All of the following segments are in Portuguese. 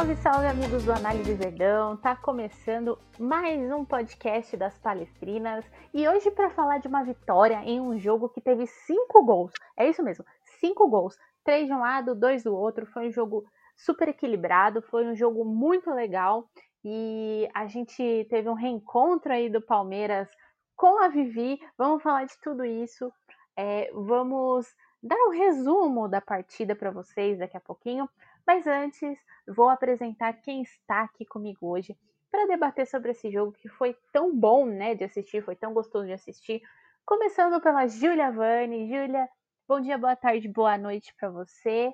Salve, salve amigos do Análise Verdão! Tá começando mais um podcast das Palestrinas e hoje para falar de uma vitória em um jogo que teve cinco gols. É isso mesmo, cinco gols, três de um lado, dois do outro. Foi um jogo super equilibrado, foi um jogo muito legal e a gente teve um reencontro aí do Palmeiras com a Vivi. Vamos falar de tudo isso. É, vamos dar um resumo da partida para vocês daqui a pouquinho. Mas antes, vou apresentar quem está aqui comigo hoje para debater sobre esse jogo que foi tão bom, né, de assistir, foi tão gostoso de assistir. Começando pela Júlia Vani. Júlia, bom dia, boa tarde, boa noite para você.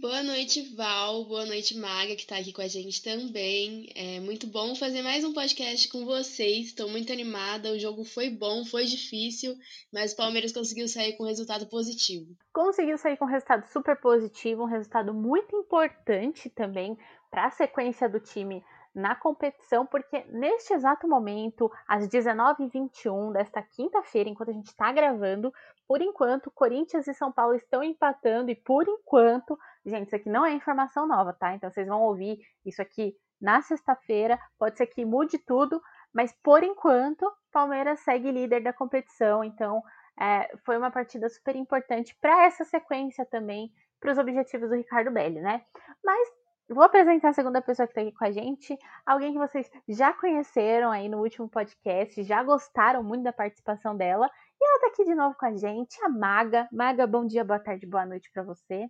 Boa noite, Val. Boa noite, Maga, que está aqui com a gente também. É muito bom fazer mais um podcast com vocês. Estou muito animada. O jogo foi bom, foi difícil, mas o Palmeiras conseguiu sair com um resultado positivo. Conseguiu sair com um resultado super positivo, um resultado muito importante também para a sequência do time na competição, porque neste exato momento, às 19h21 desta quinta-feira, enquanto a gente está gravando, por enquanto, Corinthians e São Paulo estão empatando, e por enquanto, gente, isso aqui não é informação nova, tá? Então vocês vão ouvir isso aqui na sexta-feira, pode ser que mude tudo, mas por enquanto, Palmeiras segue líder da competição, então é, foi uma partida super importante para essa sequência também, para os objetivos do Ricardo Belli, né? Mas Vou apresentar a segunda pessoa que está aqui com a gente, alguém que vocês já conheceram aí no último podcast, já gostaram muito da participação dela, e ela está aqui de novo com a gente, a Maga. Maga, bom dia, boa tarde, boa noite para você.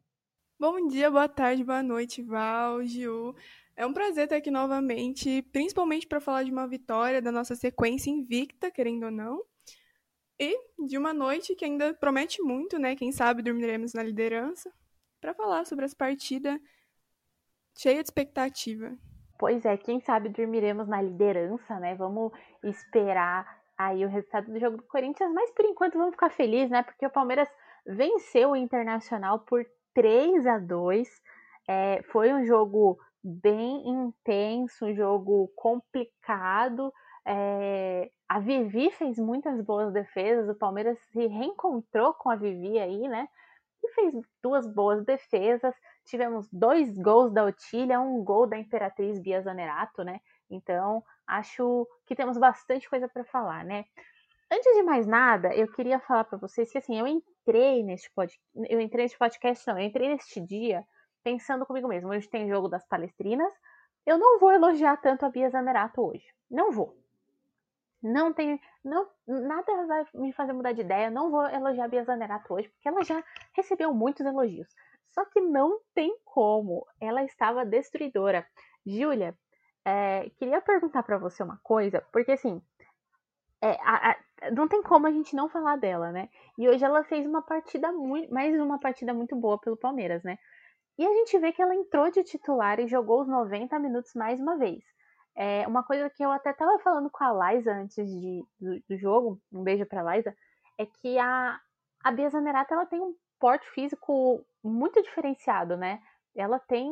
Bom dia, boa tarde, boa noite, Val, Gil. É um prazer estar aqui novamente, principalmente para falar de uma vitória da nossa sequência invicta, querendo ou não, e de uma noite que ainda promete muito, né? Quem sabe dormiremos na liderança, para falar sobre essa partida cheia de expectativa. Pois é, quem sabe dormiremos na liderança, né? Vamos esperar aí o resultado do jogo do Corinthians, mas por enquanto vamos ficar felizes, né? Porque o Palmeiras venceu o Internacional por 3 a 2. É, foi um jogo bem intenso, um jogo complicado. É, a Vivi fez muitas boas defesas, o Palmeiras se reencontrou com a Vivi aí, né? E fez duas boas defesas tivemos dois gols da Otília, um gol da Imperatriz Bia Zanerato, né? Então, acho que temos bastante coisa para falar, né? Antes de mais nada, eu queria falar para vocês que assim, eu entrei neste podcast, eu entrei neste podcast, não, eu entrei neste dia pensando comigo mesmo, hoje tem jogo das Palestrinas, eu não vou elogiar tanto a Bia Zanerato hoje. Não vou. Não tem, não, nada vai me fazer mudar de ideia. Não vou elogiar a Bia Zanerato hoje, porque ela já recebeu muitos elogios. Só que não tem como. Ela estava destruidora. Júlia, é, queria perguntar para você uma coisa, porque assim, é, a, a, não tem como a gente não falar dela, né? E hoje ela fez uma partida muito, mais uma partida muito boa pelo Palmeiras, né? E a gente vê que ela entrou de titular e jogou os 90 minutos mais uma vez. É, uma coisa que eu até estava falando com a Liza antes de, do, do jogo, um beijo pra Liza, é que a, a Bia Zanerato ela tem um porte físico muito diferenciado, né? Ela tem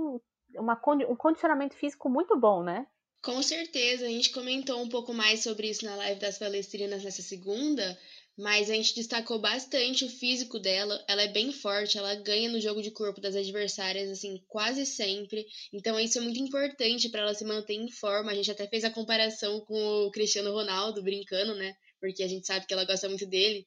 uma, um condicionamento físico muito bom, né? Com certeza, a gente comentou um pouco mais sobre isso na live das palestrinas nessa segunda, mas a gente destacou bastante o físico dela. Ela é bem forte, ela ganha no jogo de corpo das adversárias, assim, quase sempre. Então, isso é muito importante para ela se manter em forma. A gente até fez a comparação com o Cristiano Ronaldo, brincando, né? Porque a gente sabe que ela gosta muito dele.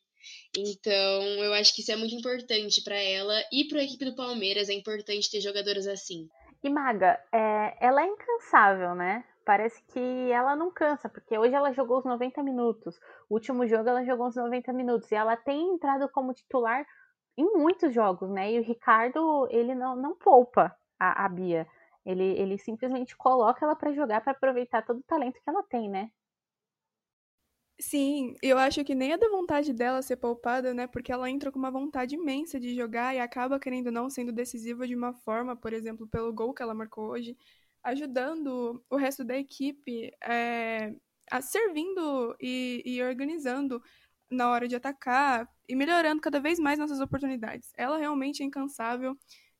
Então, eu acho que isso é muito importante para ela e para a equipe do Palmeiras. É importante ter jogadoras assim. E Maga, é, ela é incansável, né? Parece que ela não cansa, porque hoje ela jogou os 90 minutos. O último jogo ela jogou os 90 minutos. E ela tem entrado como titular em muitos jogos, né? E o Ricardo, ele não, não poupa a, a Bia. Ele, ele simplesmente coloca ela para jogar para aproveitar todo o talento que ela tem, né? Sim, eu acho que nem é da vontade dela ser poupada, né? Porque ela entra com uma vontade imensa de jogar e acaba, querendo não, sendo decisiva de uma forma, por exemplo, pelo gol que ela marcou hoje, ajudando o resto da equipe, é, a, servindo e, e organizando na hora de atacar e melhorando cada vez mais nossas oportunidades. Ela realmente é incansável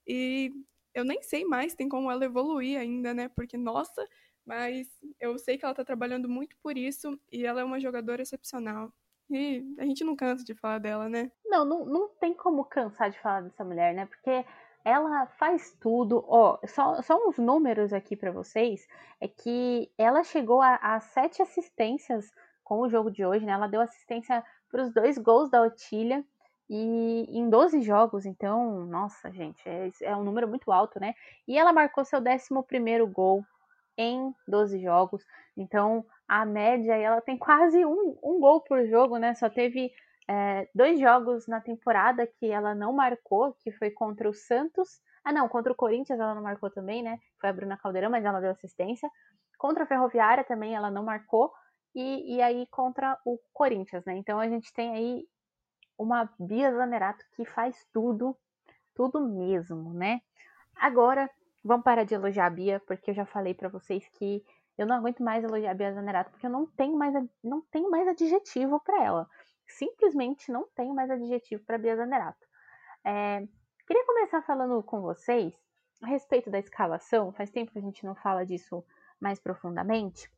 e eu nem sei mais tem como ela evoluir ainda, né? Porque, nossa, mas eu sei que ela está trabalhando muito por isso e ela é uma jogadora excepcional. E a gente não cansa de falar dela, né? Não, não, não tem como cansar de falar dessa mulher, né? Porque ela faz tudo. Ó, só, só uns números aqui para vocês. É que ela chegou a, a, sete assistências com o jogo de hoje, né? Ela deu assistência para os dois gols da Otília e em 12 jogos. Então, nossa, gente, é, é um número muito alto, né? E ela marcou seu 11 primeiro gol em 12 jogos. Então, a média, ela tem quase um, um gol por jogo, né? Só teve é, dois jogos na temporada que ela não marcou, que foi contra o Santos. Ah, não, contra o Corinthians ela não marcou também, né? Foi a Bruna Caldeirão, mas ela deu assistência. Contra a Ferroviária também ela não marcou. E, e aí contra o Corinthians, né? Então a gente tem aí uma Bia Zanerato que faz tudo, tudo mesmo, né? Agora, vamos parar de elogiar a Bia, porque eu já falei para vocês que eu não aguento mais elogiar a Bia Zanerato, porque eu não tenho mais, não tenho mais adjetivo para ela simplesmente não tenho mais adjetivo para Bia Zanerato. É, queria começar falando com vocês a respeito da escalação. Faz tempo que a gente não fala disso mais profundamente,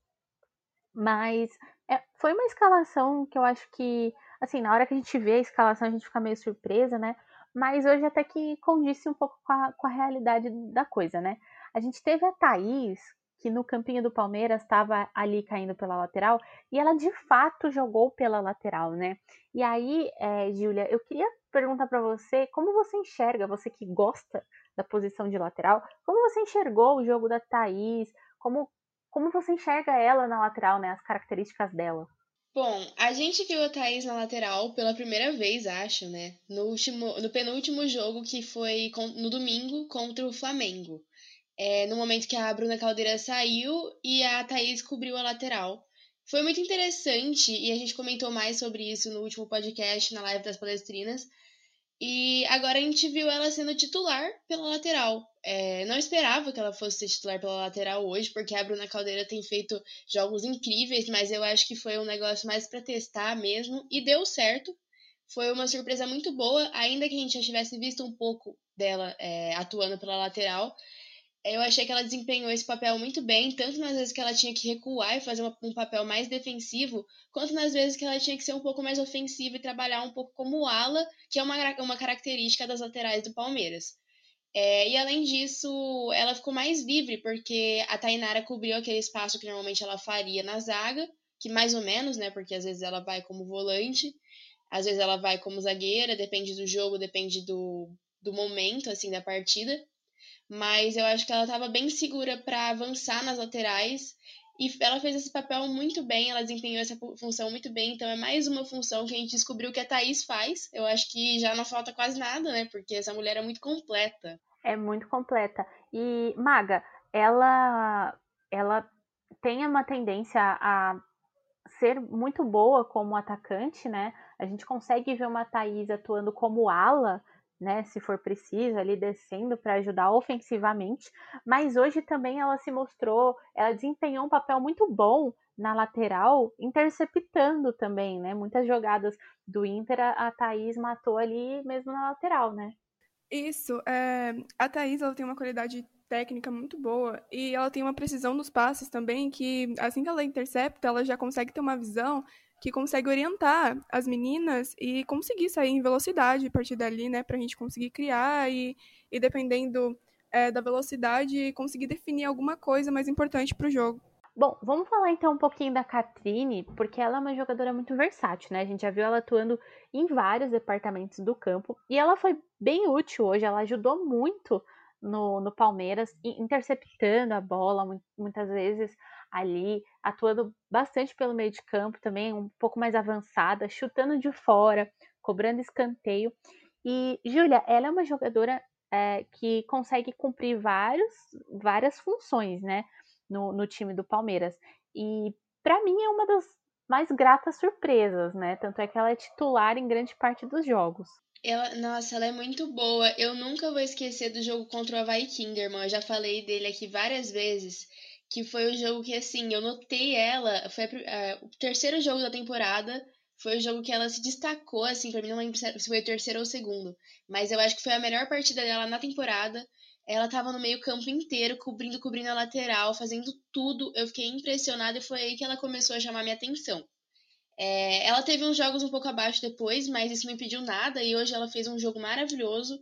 mas é, foi uma escalação que eu acho que, assim, na hora que a gente vê a escalação a gente fica meio surpresa, né? Mas hoje até que condisse um pouco com a, com a realidade da coisa, né? A gente teve a Thaís, que no campinho do Palmeiras estava ali caindo pela lateral e ela de fato jogou pela lateral, né? E aí, é, Júlia, eu queria perguntar para você como você enxerga, você que gosta da posição de lateral, como você enxergou o jogo da Thaís, como, como você enxerga ela na lateral, né? As características dela. Bom, a gente viu a Thaís na lateral pela primeira vez, acho, né? No, último, no penúltimo jogo que foi no domingo contra o Flamengo é, no momento que a Bruna Caldeira saiu e a Thaís cobriu a lateral. Foi muito interessante e a gente comentou mais sobre isso no último podcast, na live das palestrinas. E agora a gente viu ela sendo titular pela lateral. É, não esperava que ela fosse ser titular pela lateral hoje, porque a Bruna Caldeira tem feito jogos incríveis, mas eu acho que foi um negócio mais para testar mesmo e deu certo. Foi uma surpresa muito boa, ainda que a gente já tivesse visto um pouco dela é, atuando pela lateral eu achei que ela desempenhou esse papel muito bem, tanto nas vezes que ela tinha que recuar e fazer um papel mais defensivo, quanto nas vezes que ela tinha que ser um pouco mais ofensiva e trabalhar um pouco como ala, que é uma, uma característica das laterais do Palmeiras. É, e além disso, ela ficou mais livre, porque a Tainara cobriu aquele espaço que normalmente ela faria na zaga, que mais ou menos, né? Porque às vezes ela vai como volante, às vezes ela vai como zagueira, depende do jogo, depende do, do momento, assim, da partida mas eu acho que ela estava bem segura para avançar nas laterais e ela fez esse papel muito bem, ela desempenhou essa função muito bem, então é mais uma função que a gente descobriu que a Thaís faz. Eu acho que já não falta quase nada, né? Porque essa mulher é muito completa. É muito completa. E, Maga, ela, ela tem uma tendência a ser muito boa como atacante, né? A gente consegue ver uma Thaís atuando como ala né, se for preciso, ali descendo para ajudar ofensivamente, mas hoje também ela se mostrou, ela desempenhou um papel muito bom na lateral, interceptando também, né? Muitas jogadas do Inter, a Thaís matou ali mesmo na lateral, né? Isso, é, a Thaís ela tem uma qualidade técnica muito boa e ela tem uma precisão nos passes também que assim que ela intercepta, ela já consegue ter uma visão que consegue orientar as meninas e conseguir sair em velocidade a partir dali, né, para a gente conseguir criar e, e dependendo é, da velocidade, conseguir definir alguma coisa mais importante para o jogo. Bom, vamos falar então um pouquinho da Catrine, porque ela é uma jogadora muito versátil, né? A gente já viu ela atuando em vários departamentos do campo e ela foi bem útil hoje, ela ajudou muito no, no Palmeiras, interceptando a bola muitas vezes, ali, atuando bastante pelo meio de campo também, um pouco mais avançada, chutando de fora, cobrando escanteio. E, Júlia, ela é uma jogadora é, que consegue cumprir vários, várias funções, né, no, no time do Palmeiras. E, para mim, é uma das mais gratas surpresas, né? Tanto é que ela é titular em grande parte dos jogos. Ela, nossa, ela é muito boa. Eu nunca vou esquecer do jogo contra o Havaí Kinderman. Eu já falei dele aqui várias vezes que foi o jogo que, assim, eu notei ela, foi a, a, o terceiro jogo da temporada, foi o jogo que ela se destacou, assim, pra mim não lembro se foi o terceiro ou o segundo, mas eu acho que foi a melhor partida dela na temporada, ela tava no meio campo inteiro, cobrindo, cobrindo a lateral, fazendo tudo, eu fiquei impressionada e foi aí que ela começou a chamar minha atenção. É, ela teve uns jogos um pouco abaixo depois, mas isso não impediu nada, e hoje ela fez um jogo maravilhoso,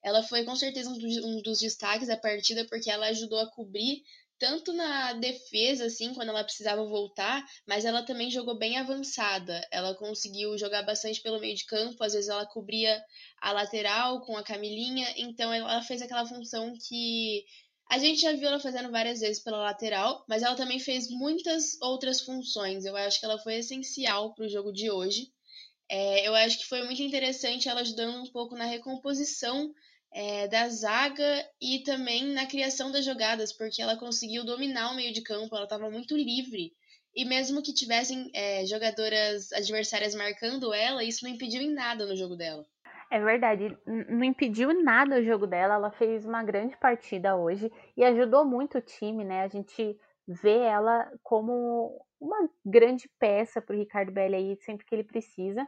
ela foi com certeza um dos destaques da partida, porque ela ajudou a cobrir tanto na defesa, assim, quando ela precisava voltar, mas ela também jogou bem avançada. Ela conseguiu jogar bastante pelo meio de campo, às vezes ela cobria a lateral com a Camilinha, então ela fez aquela função que a gente já viu ela fazendo várias vezes pela lateral, mas ela também fez muitas outras funções. Eu acho que ela foi essencial para o jogo de hoje. É, eu acho que foi muito interessante ela ajudando um pouco na recomposição é, da zaga e também na criação das jogadas, porque ela conseguiu dominar o meio de campo, ela estava muito livre. E mesmo que tivessem é, jogadoras adversárias marcando ela, isso não impediu em nada no jogo dela. É verdade, não impediu nada o jogo dela, ela fez uma grande partida hoje e ajudou muito o time, né? A gente vê ela como uma grande peça para o Ricardo Belli aí sempre que ele precisa.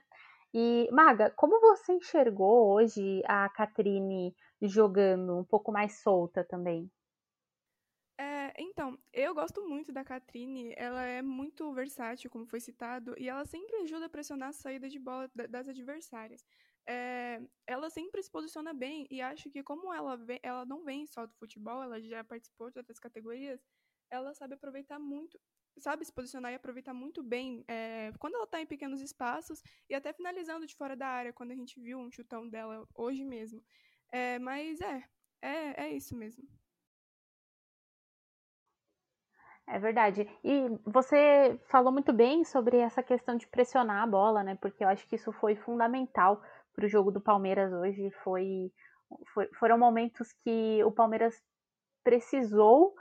E, Maga, como você enxergou hoje a Catrine jogando um pouco mais solta também? É, então, eu gosto muito da Catrine, ela é muito versátil, como foi citado, e ela sempre ajuda a pressionar a saída de bola das adversárias. É, ela sempre se posiciona bem, e acho que como ela, vem, ela não vem só do futebol, ela já participou de outras categorias, ela sabe aproveitar muito sabe se posicionar e aproveitar muito bem é, quando ela está em pequenos espaços e até finalizando de fora da área, quando a gente viu um chutão dela hoje mesmo. É, mas é, é, é isso mesmo. É verdade. E você falou muito bem sobre essa questão de pressionar a bola, né? Porque eu acho que isso foi fundamental para o jogo do Palmeiras hoje. Foi, foi, foram momentos que o Palmeiras precisou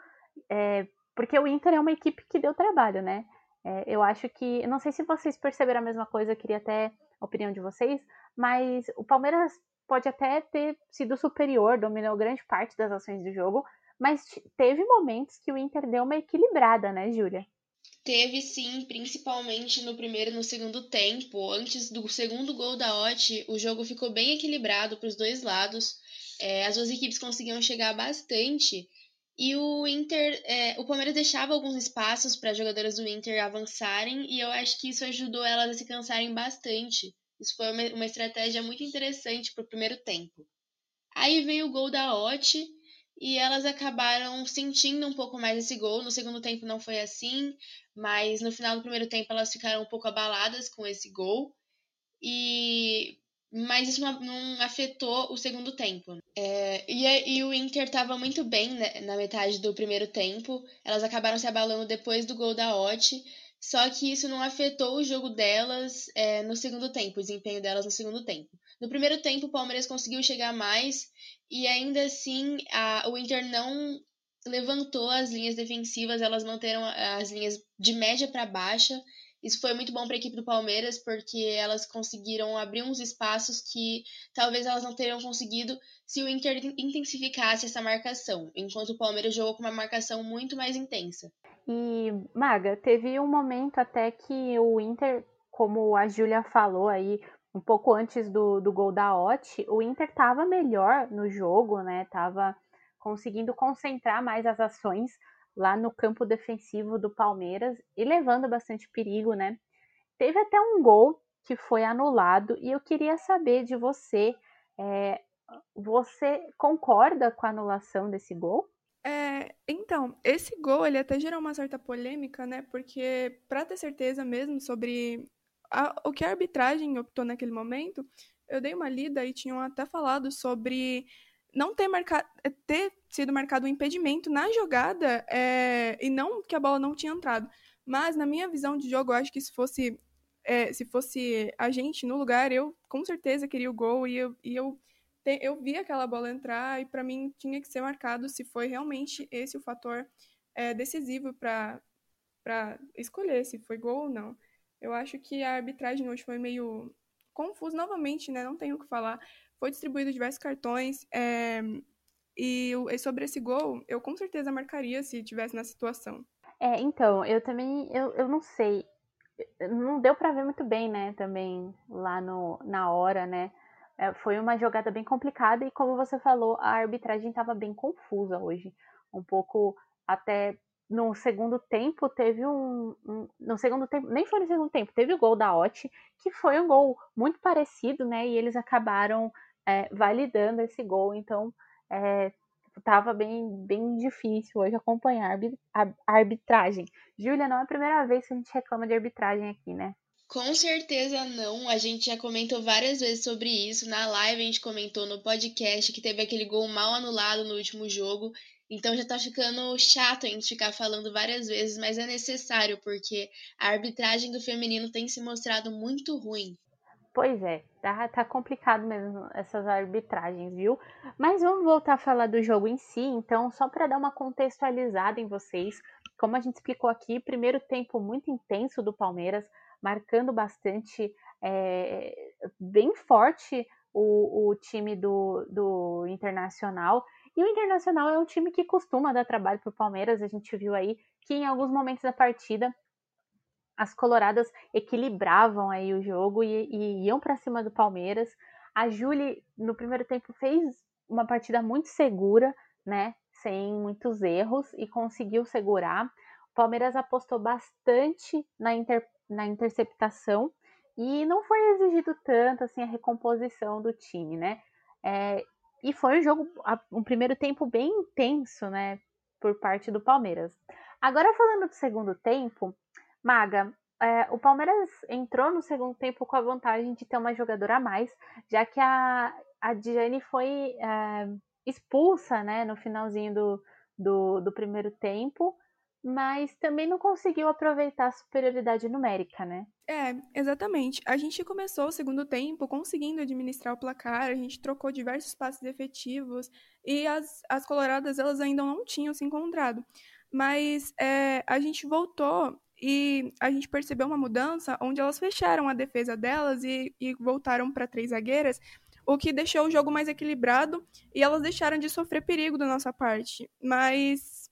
é, porque o Inter é uma equipe que deu trabalho, né? É, eu acho que. Não sei se vocês perceberam a mesma coisa, queria até a opinião de vocês, mas o Palmeiras pode até ter sido superior, dominou grande parte das ações do jogo, mas teve momentos que o Inter deu uma equilibrada, né, Júlia? Teve sim, principalmente no primeiro e no segundo tempo. Antes do segundo gol da Ot, o jogo ficou bem equilibrado para os dois lados. É, as duas equipes conseguiam chegar bastante e o Inter, é, o Palmeiras deixava alguns espaços para as jogadoras do Inter avançarem e eu acho que isso ajudou elas a se cansarem bastante. Isso foi uma, uma estratégia muito interessante para o primeiro tempo. Aí veio o gol da Ot e elas acabaram sentindo um pouco mais esse gol. No segundo tempo não foi assim, mas no final do primeiro tempo elas ficaram um pouco abaladas com esse gol. E mas isso não, afetou o segundo tempo. É, e, e, o Inter estava muito bem né, na metade do primeiro tempo. Elas acabaram se abalando depois do gol da Ot. Só que isso não afetou o jogo delas é, no segundo tempo, o desempenho delas no segundo tempo. No primeiro tempo, o Palmeiras conseguiu chegar mais e ainda assim a, o Inter não levantou as linhas defensivas, elas manteram as linhas de média para baixa isso foi muito bom para a equipe do Palmeiras, porque elas conseguiram abrir uns espaços que talvez elas não teriam conseguido se o Inter intensificasse essa marcação, enquanto o Palmeiras jogou com uma marcação muito mais intensa. E, Maga, teve um momento até que o Inter, como a Júlia falou aí, um pouco antes do, do gol da Ot, o Inter estava melhor no jogo, né? Tava conseguindo concentrar mais as ações lá no campo defensivo do Palmeiras e levando bastante perigo, né? Teve até um gol que foi anulado e eu queria saber de você, é, você concorda com a anulação desse gol? É, então, esse gol ele até gerou uma certa polêmica, né? Porque para ter certeza mesmo sobre a, o que a arbitragem optou naquele momento, eu dei uma lida e tinham até falado sobre não ter, marcado, é, ter sido marcado um impedimento na jogada é, e não que a bola não tinha entrado. Mas, na minha visão de jogo, eu acho que se fosse, é, se fosse a gente no lugar, eu com certeza queria o gol e eu, e eu, eu vi aquela bola entrar e para mim tinha que ser marcado se foi realmente esse o fator é, decisivo para escolher se foi gol ou não. Eu acho que a arbitragem hoje foi meio confusa novamente, né? Não tenho o que falar foi distribuído diversos cartões. É, e, e, sobre esse gol, eu com certeza marcaria se tivesse na situação. É, então, eu também, eu, eu não sei. Não deu para ver muito bem, né, também lá no, na hora, né? É, foi uma jogada bem complicada e, como você falou, a arbitragem estava bem confusa hoje. Um pouco até no segundo tempo teve um, um, no segundo tempo nem foi no segundo tempo teve o gol da Ot que foi um gol muito parecido né e eles acabaram é, validando esse gol. Então, estava é, bem, bem difícil hoje acompanhar a arbitragem. Júlia, não é a primeira vez que a gente reclama de arbitragem aqui, né? Com certeza não. A gente já comentou várias vezes sobre isso. Na live a gente comentou no podcast que teve aquele gol mal anulado no último jogo. Então já tá ficando chato a gente ficar falando várias vezes, mas é necessário, porque a arbitragem do feminino tem se mostrado muito ruim. Pois é, tá, tá complicado mesmo essas arbitragens, viu? Mas vamos voltar a falar do jogo em si, então, só para dar uma contextualizada em vocês, como a gente explicou aqui, primeiro tempo muito intenso do Palmeiras, marcando bastante, é, bem forte o, o time do, do Internacional. E o Internacional é um time que costuma dar trabalho para o Palmeiras, a gente viu aí que em alguns momentos da partida as coloradas equilibravam aí o jogo e, e iam para cima do Palmeiras. A Julie, no primeiro tempo, fez uma partida muito segura, né? Sem muitos erros e conseguiu segurar. O Palmeiras apostou bastante na, inter, na interceptação e não foi exigido tanto assim a recomposição do time, né? É, e foi um jogo, um primeiro tempo bem intenso, né? Por parte do Palmeiras. Agora falando do segundo tempo, Maga, é, o Palmeiras entrou no segundo tempo com a vantagem de ter uma jogadora a mais, já que a, a Diane foi é, expulsa né, no finalzinho do, do, do, primeiro tempo, mas também não conseguiu aproveitar a superioridade numérica, né? É, exatamente. A gente começou o segundo tempo conseguindo administrar o placar, a gente trocou diversos passes efetivos e as, as coloradas elas ainda não tinham se encontrado. Mas é, a gente voltou e a gente percebeu uma mudança onde elas fecharam a defesa delas e, e voltaram para três zagueiras, o que deixou o jogo mais equilibrado e elas deixaram de sofrer perigo da nossa parte. Mas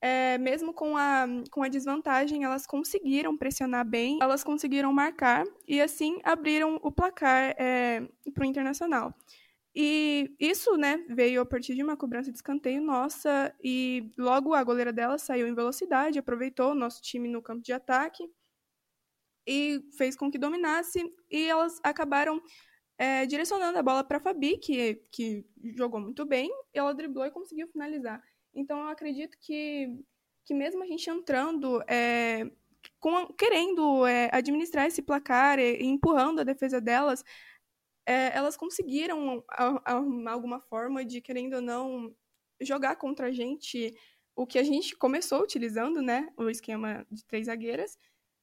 é, mesmo com a, com a desvantagem, elas conseguiram pressionar bem, elas conseguiram marcar e assim abriram o placar é, para o Internacional. E isso, né, veio a partir de uma cobrança de escanteio nossa e logo a goleira dela saiu em velocidade, aproveitou o nosso time no campo de ataque e fez com que dominasse e elas acabaram é, direcionando a bola para Fabi, que, que jogou muito bem, ela driblou e conseguiu finalizar. Então eu acredito que, que mesmo a gente entrando é, com, querendo é, administrar esse placar e, e empurrando a defesa delas, é, elas conseguiram a, a, alguma forma de, querendo ou não, jogar contra a gente o que a gente começou utilizando, né? O esquema de três zagueiras,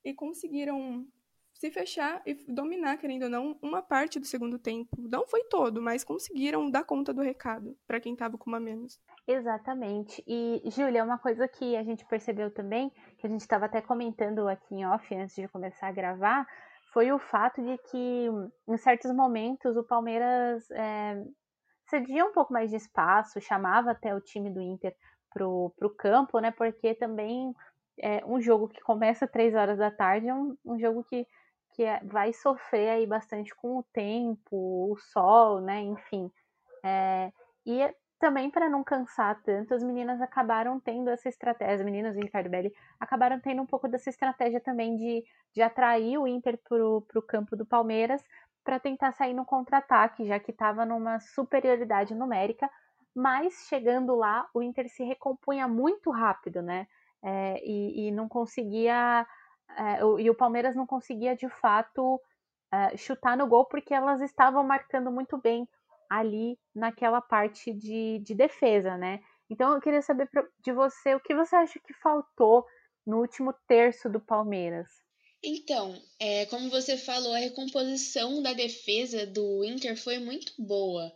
e conseguiram se fechar e dominar, querendo ou não, uma parte do segundo tempo. Não foi todo, mas conseguiram dar conta do recado para quem estava com uma menos. Exatamente. E, Júlia, uma coisa que a gente percebeu também, que a gente estava até comentando aqui em off antes de começar a gravar, foi o fato de que, em certos momentos, o Palmeiras é, cedia um pouco mais de espaço, chamava até o time do Inter pro, pro campo, né? Porque também é um jogo que começa três horas da tarde é um, um jogo que, que é, vai sofrer aí bastante com o tempo, o sol, né? Enfim. É, e também para não cansar tanto, as meninas acabaram tendo essa estratégia, as meninas do Ricardo Belli acabaram tendo um pouco dessa estratégia também de, de atrair o Inter para o campo do Palmeiras para tentar sair no contra-ataque, já que estava numa superioridade numérica, mas chegando lá, o Inter se recompunha muito rápido, né? É, e, e, não conseguia. É, e o Palmeiras não conseguia de fato é, chutar no gol porque elas estavam marcando muito bem ali naquela parte de, de defesa, né? Então eu queria saber de você o que você acha que faltou no último terço do Palmeiras. Então, é, como você falou, a recomposição da defesa do Inter foi muito boa.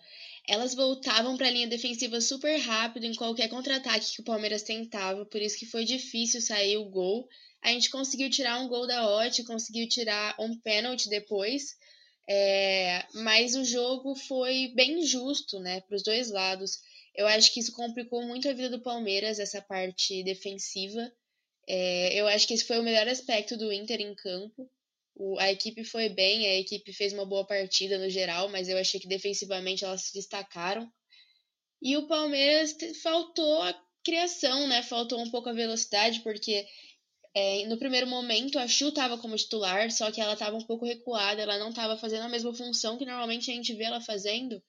Elas voltavam para a linha defensiva super rápido em qualquer contra-ataque que o Palmeiras tentava, por isso que foi difícil sair o gol. A gente conseguiu tirar um gol da Ot, conseguiu tirar um pênalti depois, é, mas o jogo foi bem justo, né, para os dois lados. Eu acho que isso complicou muito a vida do Palmeiras, essa parte defensiva. É, eu acho que esse foi o melhor aspecto do Inter em campo. O, a equipe foi bem, a equipe fez uma boa partida no geral, mas eu achei que defensivamente elas se destacaram. E o Palmeiras faltou a criação, né? Faltou um pouco a velocidade, porque é, no primeiro momento, a Chu estava como titular, só que ela estava um pouco recuada, ela não estava fazendo a mesma função que normalmente a gente vê ela fazendo.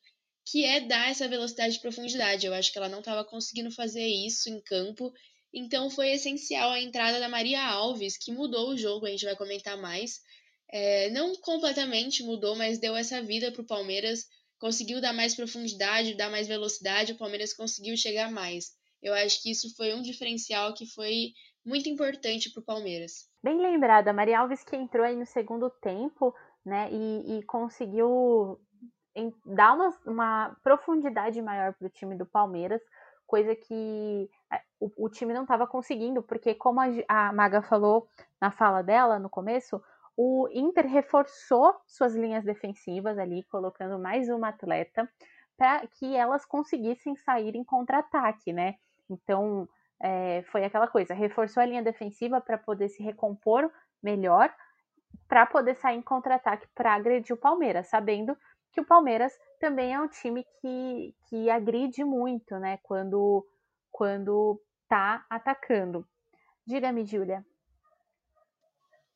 que é dar essa velocidade de profundidade. Eu acho que ela não estava conseguindo fazer isso em campo, então foi essencial a entrada da Maria Alves, que mudou o jogo, a gente vai comentar mais. É, não completamente mudou, mas deu essa vida para o Palmeiras, conseguiu dar mais profundidade, dar mais velocidade, o Palmeiras conseguiu chegar mais. Eu acho que isso foi um diferencial que foi muito importante para o Palmeiras. Bem lembrada, Maria Alves que entrou aí no segundo tempo, né, e, e conseguiu em, dar uma, uma profundidade maior para o time do Palmeiras, coisa que é, o, o time não estava conseguindo, porque como a, a Maga falou na fala dela no começo, o Inter reforçou suas linhas defensivas ali, colocando mais uma atleta para que elas conseguissem sair em contra-ataque, né? Então é, foi aquela coisa, reforçou a linha defensiva para poder se recompor melhor, para poder sair em contra-ataque para agredir o Palmeiras, sabendo que o Palmeiras também é um time que, que agride muito, né? Quando, quando tá atacando. Diga-me, Júlia.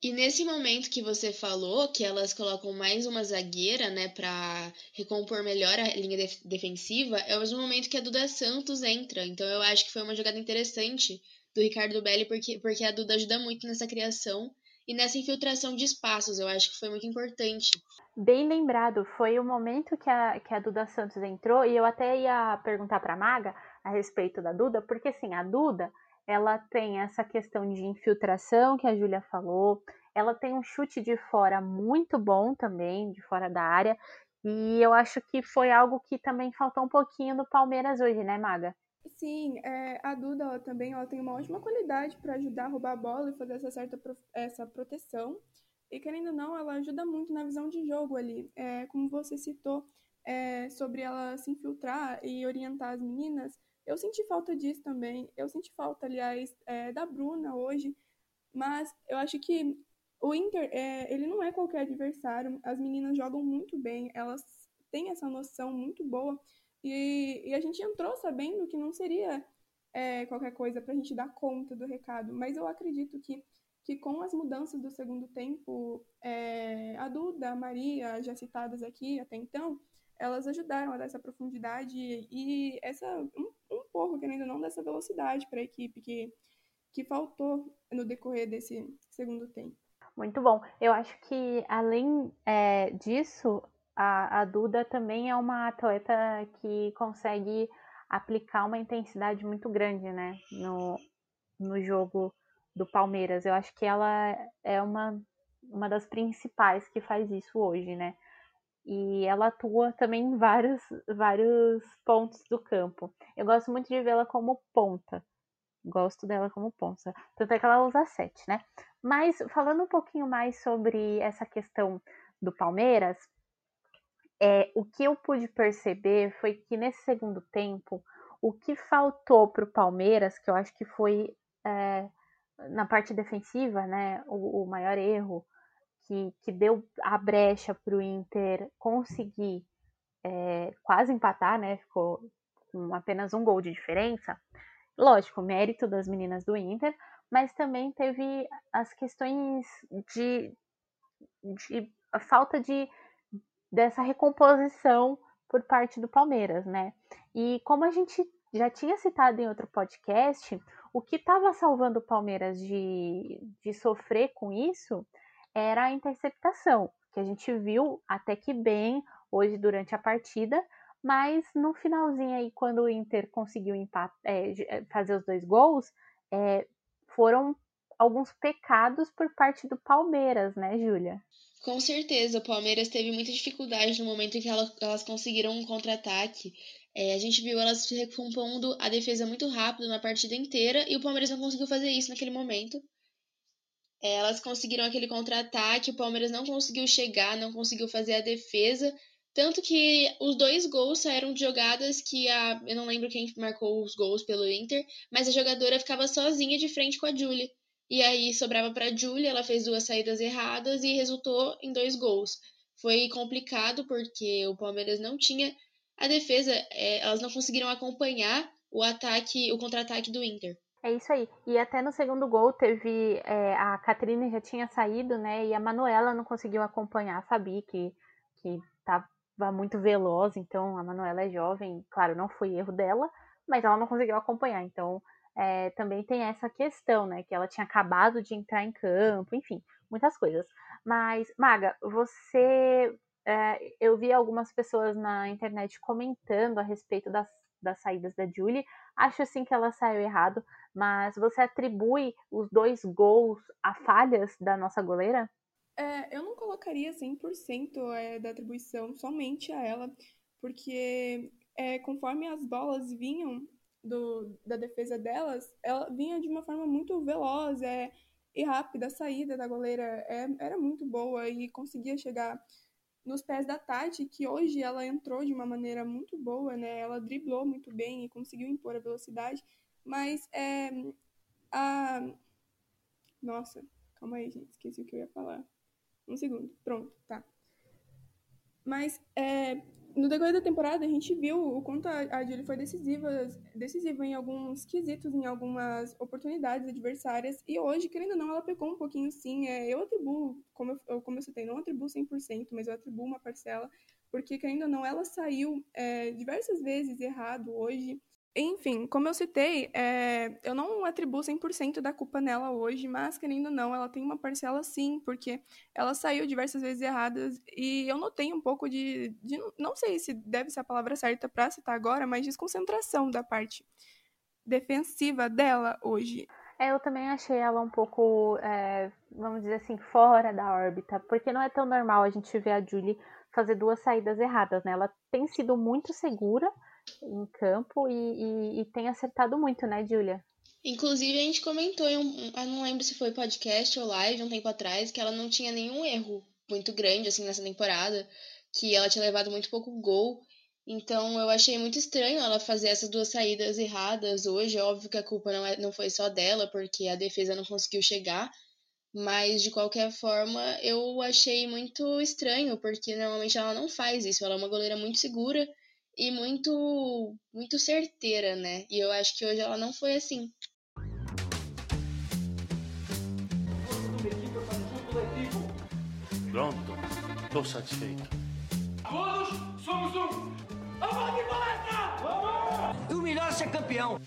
E nesse momento que você falou que elas colocam mais uma zagueira, né, para recompor melhor a linha def defensiva, é o mesmo momento que a Duda Santos entra. Então eu acho que foi uma jogada interessante do Ricardo Belli, porque, porque a Duda ajuda muito nessa criação e nessa infiltração de espaços. Eu acho que foi muito importante. Bem lembrado, foi o momento que a, que a Duda Santos entrou, e eu até ia perguntar para Maga a respeito da Duda, porque assim, a Duda ela tem essa questão de infiltração que a Júlia falou, ela tem um chute de fora muito bom também, de fora da área, e eu acho que foi algo que também faltou um pouquinho no Palmeiras hoje, né, Maga? Sim, é, a Duda ela também ela tem uma ótima qualidade para ajudar a roubar a bola e fazer essa certa essa proteção. E querendo ou não, ela ajuda muito na visão de jogo ali. É, como você citou é, sobre ela se infiltrar e orientar as meninas, eu senti falta disso também. Eu senti falta, aliás, é, da Bruna hoje. Mas eu acho que o Inter, é, ele não é qualquer adversário. As meninas jogam muito bem, elas têm essa noção muito boa. E, e a gente entrou sabendo que não seria é, qualquer coisa para a gente dar conta do recado. Mas eu acredito que, que com as mudanças do segundo tempo, é, a Duda, a Maria, já citadas aqui até então, elas ajudaram a dar essa profundidade e essa um, pouco, querendo ou não, dessa velocidade para a equipe que, que faltou no decorrer desse segundo tempo. Muito bom. Eu acho que, além é, disso, a, a Duda também é uma atleta que consegue aplicar uma intensidade muito grande né, no, no jogo do Palmeiras. Eu acho que ela é uma, uma das principais que faz isso hoje, né? E ela atua também em vários, vários pontos do campo. Eu gosto muito de vê-la como ponta. Gosto dela como ponta. Tanto é que ela usa sete, né? Mas falando um pouquinho mais sobre essa questão do Palmeiras, é, o que eu pude perceber foi que nesse segundo tempo, o que faltou para o Palmeiras, que eu acho que foi é, na parte defensiva, né, o, o maior erro, que, que deu a brecha para o Inter conseguir é, quase empatar, né? Ficou com apenas um gol de diferença. Lógico, mérito das meninas do Inter, mas também teve as questões de, de a falta de dessa recomposição por parte do Palmeiras, né? E como a gente já tinha citado em outro podcast, o que estava salvando o Palmeiras de, de sofrer com isso era a interceptação, que a gente viu até que bem hoje durante a partida, mas no finalzinho aí, quando o Inter conseguiu é, é, fazer os dois gols, é, foram alguns pecados por parte do Palmeiras, né, Júlia? Com certeza, o Palmeiras teve muita dificuldade no momento em que elas conseguiram um contra-ataque. É, a gente viu elas recompondo a defesa muito rápido na partida inteira e o Palmeiras não conseguiu fazer isso naquele momento. É, elas conseguiram aquele contra-ataque, o Palmeiras não conseguiu chegar, não conseguiu fazer a defesa. Tanto que os dois gols saíram de jogadas que a. Eu não lembro quem marcou os gols pelo Inter, mas a jogadora ficava sozinha de frente com a Julia. E aí sobrava para a Julia, ela fez duas saídas erradas e resultou em dois gols. Foi complicado porque o Palmeiras não tinha a defesa, é, elas não conseguiram acompanhar o ataque, o contra-ataque do Inter. É isso aí. E até no segundo gol teve. É, a Catrine já tinha saído, né? E a Manuela não conseguiu acompanhar a Fabi, que, que vá muito veloz, então a Manuela é jovem, claro, não foi erro dela, mas ela não conseguiu acompanhar, então é, também tem essa questão, né, que ela tinha acabado de entrar em campo, enfim, muitas coisas. Mas, Maga, você. É, eu vi algumas pessoas na internet comentando a respeito das, das saídas da Julie. Acho assim que ela saiu errado, mas você atribui os dois gols a falhas da nossa goleira? É, eu não colocaria 100% é, da atribuição somente a ela, porque é, conforme as bolas vinham do, da defesa delas, ela vinha de uma forma muito veloz é, e rápida. A saída da goleira é, era muito boa e conseguia chegar nos pés da Tati, que hoje ela entrou de uma maneira muito boa, né? Ela driblou muito bem e conseguiu impor a velocidade, mas é, a... Nossa, calma aí, gente, esqueci o que eu ia falar. Um segundo. Pronto, tá. Mas é, no decorrer da temporada a gente viu o quanto a, a Julie foi decisiva, decisiva em alguns quesitos, em algumas oportunidades adversárias. E hoje, querendo ou não, ela pecou um pouquinho sim. É, eu atribuo, como eu, como eu citei, não atribuo 100%, mas eu atribuo uma parcela, porque querendo ou não, ela saiu é, diversas vezes errado hoje. Enfim, como eu citei, é, eu não atribuo 100% da culpa nela hoje, mas querendo ou não, ela tem uma parcela sim, porque ela saiu diversas vezes erradas e eu notei um pouco de, de não sei se deve ser a palavra certa para citar agora, mas desconcentração da parte defensiva dela hoje. É, eu também achei ela um pouco, é, vamos dizer assim, fora da órbita, porque não é tão normal a gente ver a Julie fazer duas saídas erradas, né? Ela tem sido muito segura, em campo e, e, e tem acertado muito, né, Julia? Inclusive, a gente comentou em um. Não lembro se foi podcast ou live um tempo atrás, que ela não tinha nenhum erro muito grande, assim, nessa temporada, que ela tinha levado muito pouco gol. Então, eu achei muito estranho ela fazer essas duas saídas erradas hoje. Óbvio que a culpa não, é, não foi só dela, porque a defesa não conseguiu chegar. Mas, de qualquer forma, eu achei muito estranho, porque normalmente ela não faz isso. Ela é uma goleira muito segura e muito muito certeira, né? E eu acho que hoje ela não foi assim. Pronto, estou satisfeito. Todos somos um. Vamos de palestra! Vamos! O melhor é ser campeão.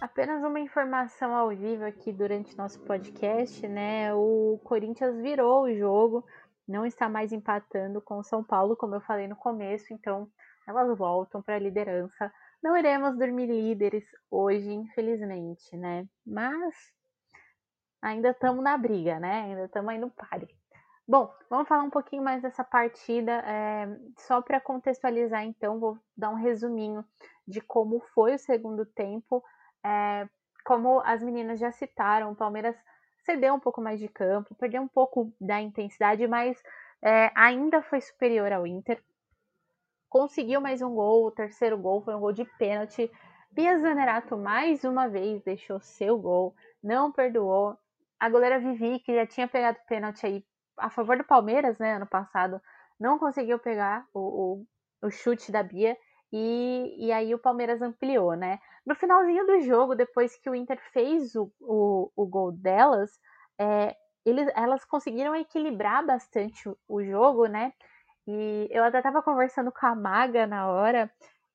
Apenas uma informação ao vivo aqui durante nosso podcast, né? O Corinthians virou o jogo não está mais empatando com o São Paulo, como eu falei no começo, então elas voltam para a liderança. Não iremos dormir líderes hoje, infelizmente, né? Mas ainda estamos na briga, né? Ainda estamos aí no pare. Bom, vamos falar um pouquinho mais dessa partida. É, só para contextualizar, então, vou dar um resuminho de como foi o segundo tempo. É, como as meninas já citaram, o Palmeiras cedeu um pouco mais de campo, perdeu um pouco da intensidade, mas é, ainda foi superior ao Inter. Conseguiu mais um gol, o terceiro gol foi um gol de pênalti. Bia Zanerato mais uma vez deixou seu gol, não perdoou. A goleira Vivi, que já tinha pegado pênalti aí a favor do Palmeiras, né, ano passado, não conseguiu pegar o, o, o chute da Bia. E, e aí o Palmeiras ampliou, né? No finalzinho do jogo, depois que o Inter fez o, o, o gol delas, é, eles, elas conseguiram equilibrar bastante o, o jogo, né? E eu até estava conversando com a Maga na hora,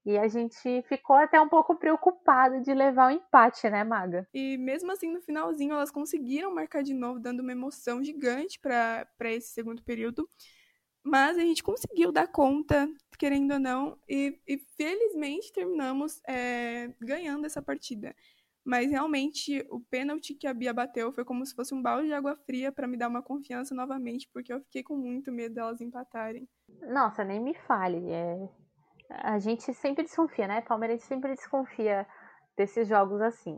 e a gente ficou até um pouco preocupado de levar o empate, né, Maga? E mesmo assim, no finalzinho, elas conseguiram marcar de novo, dando uma emoção gigante para esse segundo período. Mas a gente conseguiu dar conta, querendo ou não, e, e felizmente terminamos é, ganhando essa partida. Mas realmente o pênalti que a Bia bateu foi como se fosse um balde de água fria para me dar uma confiança novamente, porque eu fiquei com muito medo delas empatarem. Nossa, nem me fale. É... A gente sempre desconfia, né? Palmeiras sempre desconfia desses jogos assim.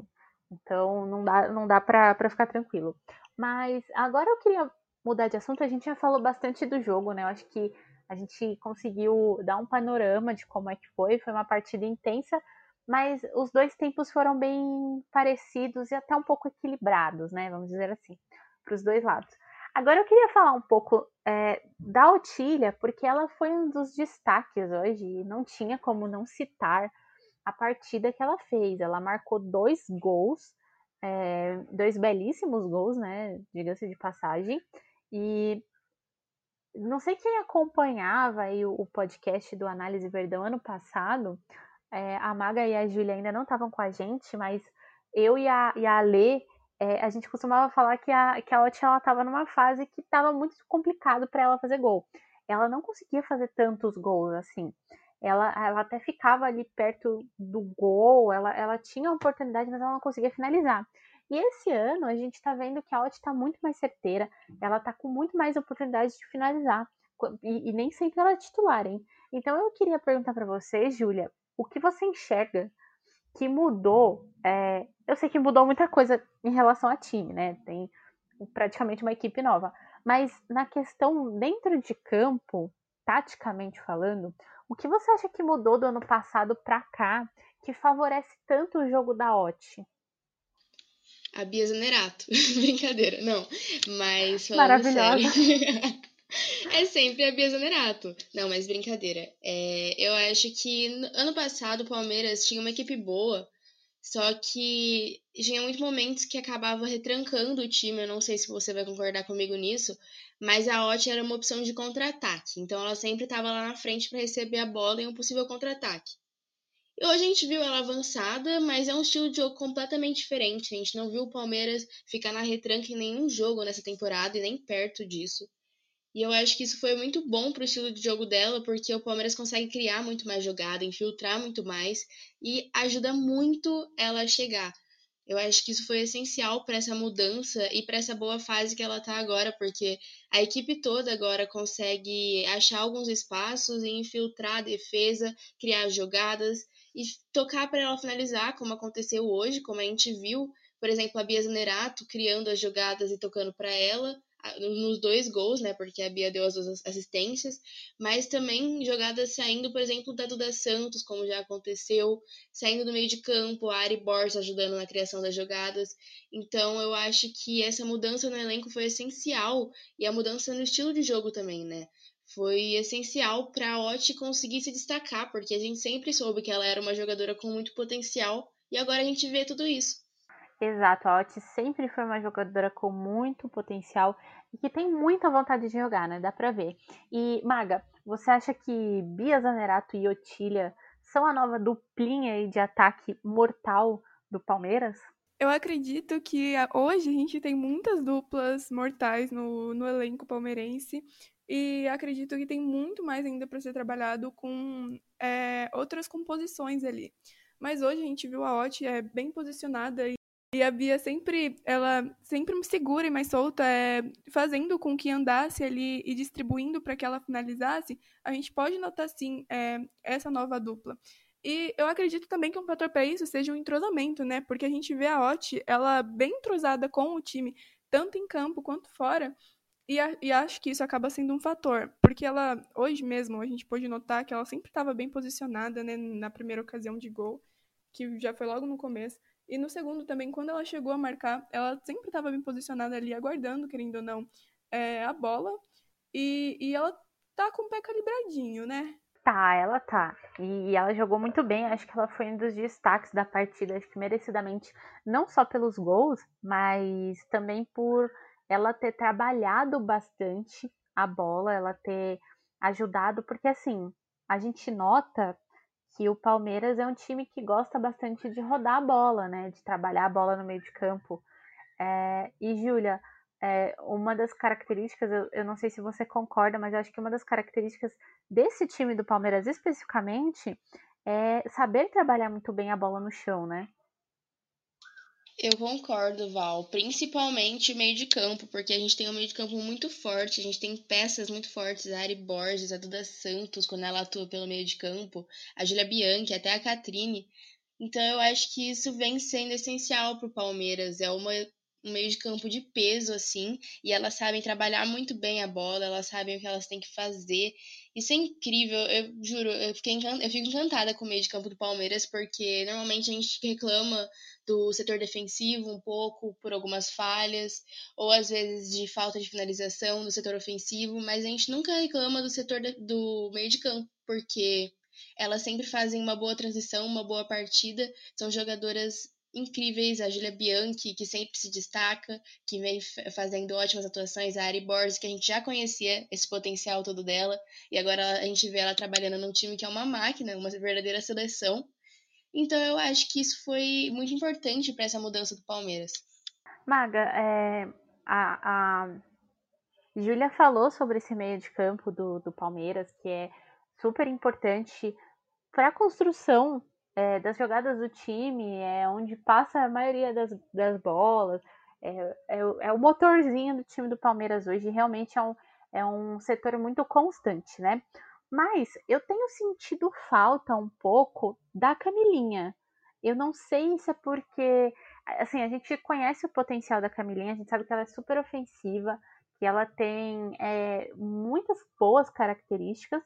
Então não dá, não dá pra ficar tranquilo. Mas agora eu queria mudar de assunto, a gente já falou bastante do jogo, né? Eu acho que a gente conseguiu dar um panorama de como é que foi. Foi uma partida intensa, mas os dois tempos foram bem parecidos e até um pouco equilibrados, né? Vamos dizer assim, para os dois lados. Agora eu queria falar um pouco é, da Otília, porque ela foi um dos destaques hoje e não tinha como não citar a partida que ela fez. Ela marcou dois gols, é, dois belíssimos gols, né? Diga-se de passagem. E não sei quem acompanhava aí o, podcast do Análise Verdão ano passado, é, a Maga e a Júlia ainda não estavam com a gente, mas eu e a, e a Lê, é, a gente costumava falar que a, que a Oti estava numa fase que estava muito complicado para ela fazer gol. Ela não conseguia fazer tantos gols assim. Ela, ela até ficava ali perto do gol, ela, ela tinha oportunidade, mas ela não conseguia finalizar. E esse ano a gente está vendo que a Ot está muito mais certeira, ela está com muito mais oportunidade de finalizar. E, e, nem sempre ela é titular, hein? Então eu queria perguntar para você, Júlia, o que você enxerga que mudou? É, eu sei que mudou muita coisa em relação a time, né? Tem praticamente uma equipe nova. Mas na questão dentro de campo, taticamente falando, o que você acha que mudou do ano passado para cá que favorece tanto o jogo da OT? A Bia Zanerato. Brincadeira, não. Mas Maravilhosa. sério. é sempre a Bia Zanerato. Não, mas brincadeira. É, eu acho que ano passado o Palmeiras tinha uma equipe boa, só que tinha muitos momentos que acabava retrancando o time. Eu não sei se você vai concordar comigo nisso, mas a OT era uma opção de contra-ataque. Então ela sempre estava lá na frente para receber a bola em um possível contra-ataque. Hoje a gente viu ela avançada, mas é um estilo de jogo completamente diferente. A gente não viu o Palmeiras ficar na retranca em nenhum jogo nessa temporada e nem perto disso. E eu acho que isso foi muito bom para o estilo de jogo dela, porque o Palmeiras consegue criar muito mais jogada, infiltrar muito mais e ajuda muito ela a chegar. Eu acho que isso foi essencial para essa mudança e para essa boa fase que ela está agora, porque a equipe toda agora consegue achar alguns espaços e infiltrar a defesa, criar jogadas e tocar para ela finalizar, como aconteceu hoje, como a gente viu, por exemplo, a Bia Zanerato criando as jogadas e tocando para ela nos dois gols, né? Porque a Bia deu as duas assistências, mas também jogadas saindo, por exemplo, da Duda Santos, como já aconteceu, saindo do meio de campo, a Ari Borges ajudando na criação das jogadas. Então eu acho que essa mudança no elenco foi essencial e a mudança no estilo de jogo também, né? Foi essencial para a Oti conseguir se destacar, porque a gente sempre soube que ela era uma jogadora com muito potencial e agora a gente vê tudo isso. Exato, a Oti sempre foi uma jogadora com muito potencial e que tem muita vontade de jogar, né? Dá pra ver. E, Maga, você acha que Bia Zanerato e Otília são a nova duplinha de ataque mortal do Palmeiras? Eu acredito que hoje a gente tem muitas duplas mortais no, no elenco palmeirense. E acredito que tem muito mais ainda para ser trabalhado com é, outras composições ali. Mas hoje a gente viu a Oti é bem posicionada e, e a Bia sempre, ela sempre segura e mais solta, é, fazendo com que andasse ali e distribuindo para que ela finalizasse. A gente pode notar sim é, essa nova dupla. E eu acredito também que um fator para isso seja o um entrosamento, né? Porque a gente vê a Oti, ela bem entrosada com o time, tanto em campo quanto fora. E, a, e, acho que isso acaba sendo um fator, porque ela, hoje mesmo, a gente pôde notar que ela sempre estava bem posicionada, né, na primeira ocasião de gol, que já foi logo no começo. E no segundo também, quando ela chegou a marcar, ela sempre estava bem posicionada ali, aguardando, querendo ou não, é, a bola. E, e ela tá com o pé calibradinho, né? Tá, ela tá. E ela jogou muito bem. Acho que ela foi um dos destaques da partida. Acho que merecidamente, não só pelos gols, mas também por ela ter trabalhado bastante a bola, ela ter ajudado, porque assim, a gente nota que o Palmeiras é um time que gosta bastante de rodar a bola, né? De trabalhar a bola no meio de campo. É, e, Júlia, é, uma das características, eu, eu, não sei se você concorda, mas eu acho que uma das características desse time do Palmeiras especificamente é saber trabalhar muito bem a bola no chão, né? Eu concordo, Val. Principalmente meio de campo, porque a gente tem um meio de campo muito forte, a gente tem peças muito fortes, a Ari Borges, a Duda Santos, quando ela atua pelo meio de campo, a Julia Bianchi, até a Catrine. Então eu acho que isso vem sendo essencial para o Palmeiras. É uma, um meio de campo de peso, assim, e elas sabem trabalhar muito bem a bola, elas sabem o que elas têm que fazer. Isso é incrível, eu juro, eu, fiquei eu fico encantada com o meio de campo do Palmeiras, porque normalmente a gente reclama do setor defensivo um pouco por algumas falhas, ou às vezes de falta de finalização no setor ofensivo, mas a gente nunca reclama do setor de, do meio de campo, porque elas sempre fazem uma boa transição, uma boa partida, são jogadoras incríveis, a Julia Bianchi, que sempre se destaca, que vem fazendo ótimas atuações, a Ari Borges, que a gente já conhecia esse potencial todo dela, e agora a gente vê ela trabalhando num time que é uma máquina, uma verdadeira seleção. Então eu acho que isso foi muito importante para essa mudança do Palmeiras. Maga, é, a, a Júlia falou sobre esse meio de campo do, do Palmeiras, que é super importante para a construção é, das jogadas do time, é onde passa a maioria das, das bolas, é, é, é, o motorzinho do time do Palmeiras hoje, realmente é um, é um setor muito constante, né? Mas eu tenho sentido falta um pouco da Camilinha. Eu não sei se é porque, assim, a gente conhece o potencial da Camilinha, a gente sabe que ela é super ofensiva, que ela tem é, muitas boas características,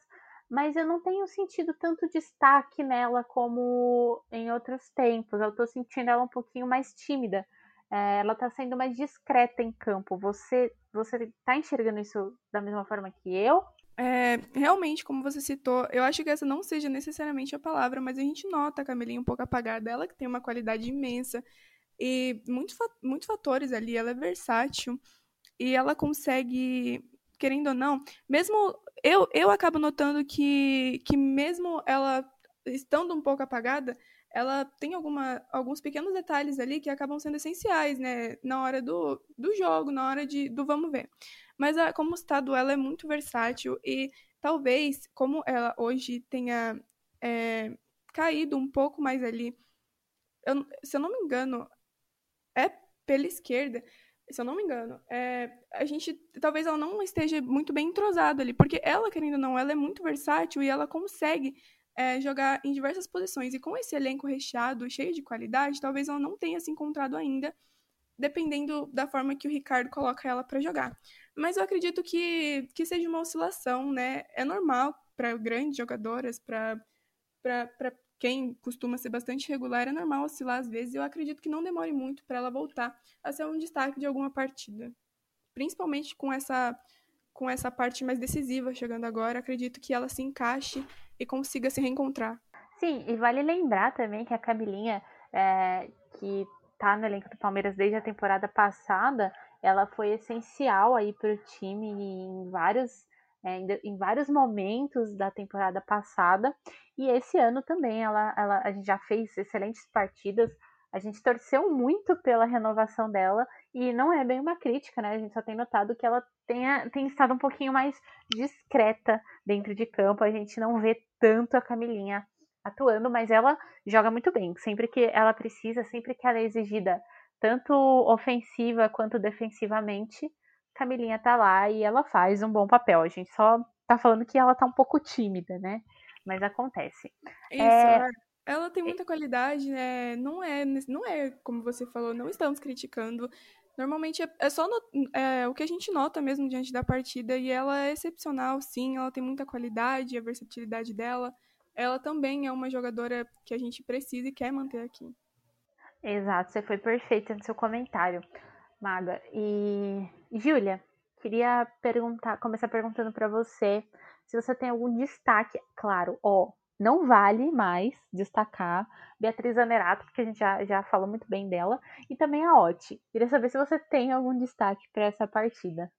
mas eu não tenho sentido tanto destaque nela como em outros tempos. Eu estou sentindo ela um pouquinho mais tímida. É, ela está sendo mais discreta em campo. Você você está enxergando isso da mesma forma que eu? É, realmente, como você citou, eu acho que essa não seja necessariamente a palavra, mas a gente nota a Camelinha um pouco apagada. Ela que tem uma qualidade imensa e muitos, muitos fatores ali. Ela é versátil e ela consegue, querendo ou não, mesmo eu, eu acabo notando que, que mesmo ela estando um pouco apagada, ela tem alguma, alguns pequenos detalhes ali que acabam sendo essenciais, né, na hora do, do jogo, na hora de, do vamos ver. Mas a, como estado ela é muito versátil e talvez, como ela hoje tenha é, caído um pouco mais ali, eu, se eu não me engano, é pela esquerda, se eu não me engano, é, a gente talvez ela não esteja muito bem entrosada ali, porque ela, querendo ou não, ela é muito versátil e ela consegue é, jogar em diversas posições. E com esse elenco recheado, cheio de qualidade, talvez ela não tenha se encontrado ainda, dependendo da forma que o Ricardo coloca ela para jogar. Mas eu acredito que, que seja uma oscilação, né? É normal para grandes jogadoras, para quem costuma ser bastante regular, é normal oscilar às vezes. Eu acredito que não demore muito para ela voltar a ser um destaque de alguma partida. Principalmente com essa com essa parte mais decisiva chegando agora, acredito que ela se encaixe e consiga se reencontrar. Sim, e vale lembrar também que a Camilinha, é, que tá no elenco do Palmeiras desde a temporada passada, ela foi essencial aí para o time em vários é, em vários momentos da temporada passada. E esse ano também ela, ela, a gente já fez excelentes partidas. A gente torceu muito pela renovação dela e não é bem uma crítica, né? A gente só tem notado que ela tenha, tem estado um pouquinho mais discreta dentro de campo. A gente não vê tanto a Camilinha atuando, mas ela joga muito bem. Sempre que ela precisa, sempre que ela é exigida, tanto ofensiva quanto defensivamente, Camilinha tá lá e ela faz um bom papel. A gente só tá falando que ela tá um pouco tímida, né? Mas acontece. Isso, é... ela tem muita qualidade, né? Não é, não é, como você falou, não estamos criticando. Normalmente é, é só no, é, o que a gente nota mesmo diante da partida. E ela é excepcional, sim. Ela tem muita qualidade, a versatilidade dela. Ela também é uma jogadora que a gente precisa e quer manter aqui. Exato, você foi perfeita no seu comentário. Maga. E, Júlia, queria perguntar, começar perguntando para você se você tem algum destaque. Claro, ó, não vale mais destacar Beatriz Anerato, porque a gente já, já falou muito bem dela, e também a Oti. Queria saber se você tem algum destaque para essa partida.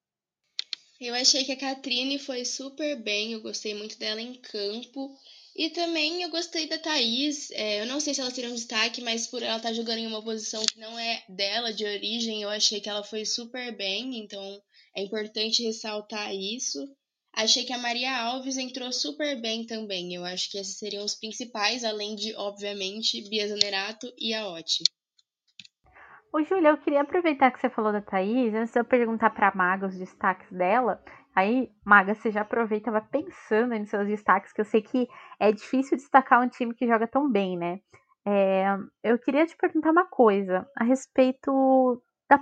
Eu achei que a Catrine foi super bem, eu gostei muito dela em campo. E também eu gostei da Thaís. É, eu não sei se ela seria um destaque, mas por ela estar tá jogando em uma posição que não é dela de origem, eu achei que ela foi super bem. Então é importante ressaltar isso. Achei que a Maria Alves entrou super bem também. Eu acho que esses seriam os principais, além de, obviamente, Bia Zanerato e a Oti. Ô, Júlia, eu queria aproveitar que você falou da Thaís, antes de eu perguntar para a Maga os destaques dela, Aí, Maga, você já aproveita, vai pensando nos seus destaques, que eu sei que é difícil destacar um time que joga tão bem, né? É, eu queria te perguntar uma coisa a respeito da,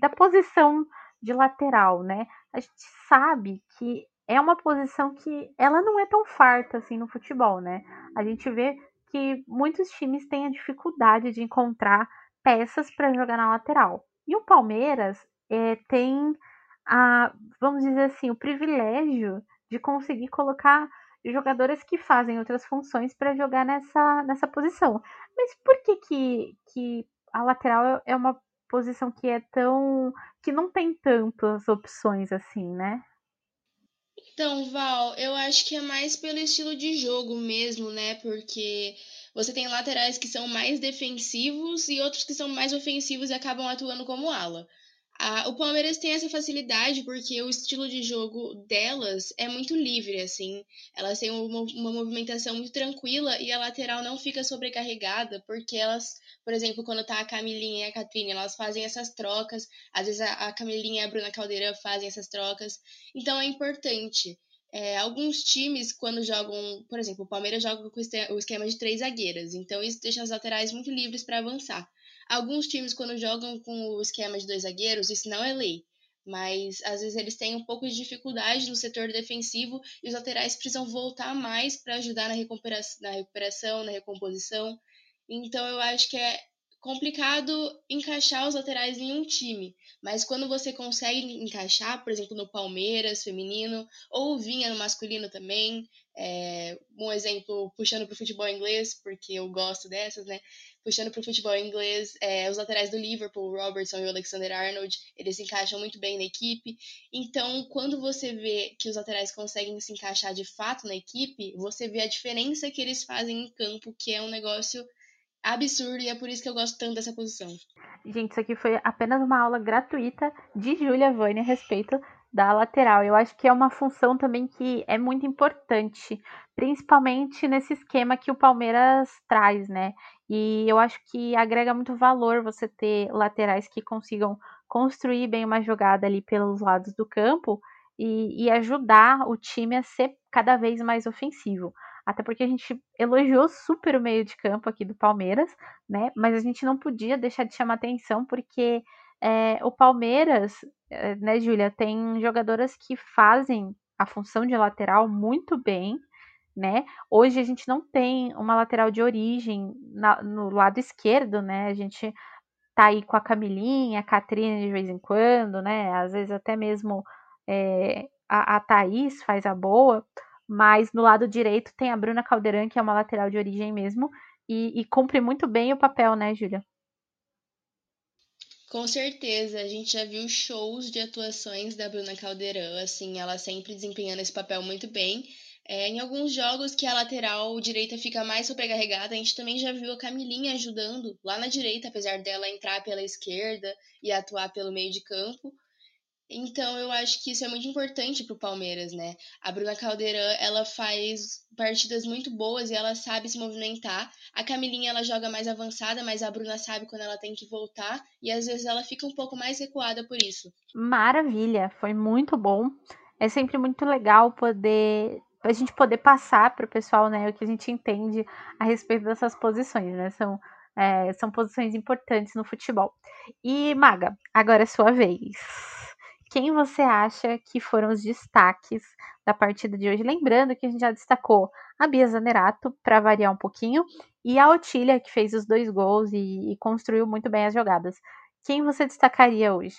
da posição de lateral, né? A gente sabe que é uma posição que ela não é tão farta assim no futebol, né? A gente vê que muitos times têm a dificuldade de encontrar peças para jogar na lateral. E o Palmeiras é, tem a, vamos dizer assim, o privilégio de conseguir colocar jogadores que fazem outras funções para jogar nessa, nessa posição. Mas por que, que, que a lateral é uma posição que é tão. que não tem tantas opções assim, né? Então, Val, eu acho que é mais pelo estilo de jogo mesmo, né? Porque você tem laterais que são mais defensivos e outros que são mais ofensivos e acabam atuando como ala. O Palmeiras tem essa facilidade porque o estilo de jogo delas é muito livre, assim. Elas têm uma, uma movimentação muito tranquila e a lateral não fica sobrecarregada, porque elas, por exemplo, quando tá a Camilinha e a Catrine, elas fazem essas trocas. Às vezes a, a Camilinha e a Bruna Caldeirão fazem essas trocas. Então é importante. É, alguns times, quando jogam, por exemplo, o Palmeiras joga com o esquema de três zagueiras, então isso deixa as laterais muito livres para avançar. Alguns times, quando jogam com o esquema de dois zagueiros, isso não é lei. Mas às vezes eles têm um pouco de dificuldade no setor defensivo e os laterais precisam voltar mais para ajudar na recuperação, na recuperação, na recomposição. Então eu acho que é complicado encaixar os laterais em um time, mas quando você consegue encaixar, por exemplo, no Palmeiras feminino, ou vinha no masculino também, é, um exemplo puxando para o futebol inglês, porque eu gosto dessas, né? Puxando para o futebol inglês, é, os laterais do Liverpool, o Robertson e o Alexander Arnold, eles se encaixam muito bem na equipe. Então, quando você vê que os laterais conseguem se encaixar de fato na equipe, você vê a diferença que eles fazem em campo, que é um negócio absurdo e é por isso que eu gosto tanto dessa posição. Gente, isso aqui foi apenas uma aula gratuita de Julia Vane a respeito da lateral. Eu acho que é uma função também que é muito importante, principalmente nesse esquema que o Palmeiras traz, né? E eu acho que agrega muito valor você ter laterais que consigam construir bem uma jogada ali pelos lados do campo e, e ajudar o time a ser cada vez mais ofensivo. Até porque a gente elogiou super o meio de campo aqui do Palmeiras, né? Mas a gente não podia deixar de chamar atenção porque é, o Palmeiras, é, né, Júlia, tem jogadoras que fazem a função de lateral muito bem, né? Hoje a gente não tem uma lateral de origem na, no lado esquerdo, né? A gente tá aí com a Camilinha, a Catrina de vez em quando, né? Às vezes até mesmo é, a, a Thaís faz a boa, mas no lado direito tem a Bruna Caldeirão, que é uma lateral de origem mesmo, e, e cumpre muito bem o papel, né, Júlia? Com certeza, a gente já viu shows de atuações da Bruna Caldeirão, assim, ela sempre desempenhando esse papel muito bem. É, em alguns jogos que a lateral direita fica mais sobrecarregada, a gente também já viu a Camilinha ajudando lá na direita, apesar dela entrar pela esquerda e atuar pelo meio de campo. Então eu acho que isso é muito importante para o Palmeiras, né? A Bruna Caldeirão, ela faz partidas muito boas e ela sabe se movimentar. A Camilinha ela joga mais avançada, mas a Bruna sabe quando ela tem que voltar e às vezes ela fica um pouco mais recuada por isso. Maravilha, foi muito bom. É sempre muito legal poder a gente poder passar para o pessoal, né, o que a gente entende a respeito dessas posições, né? São é, são posições importantes no futebol. E Maga, agora é sua vez quem você acha que foram os destaques da partida de hoje? Lembrando que a gente já destacou a Bia Zanerato, para variar um pouquinho, e a Otília, que fez os dois gols e, e construiu muito bem as jogadas. Quem você destacaria hoje?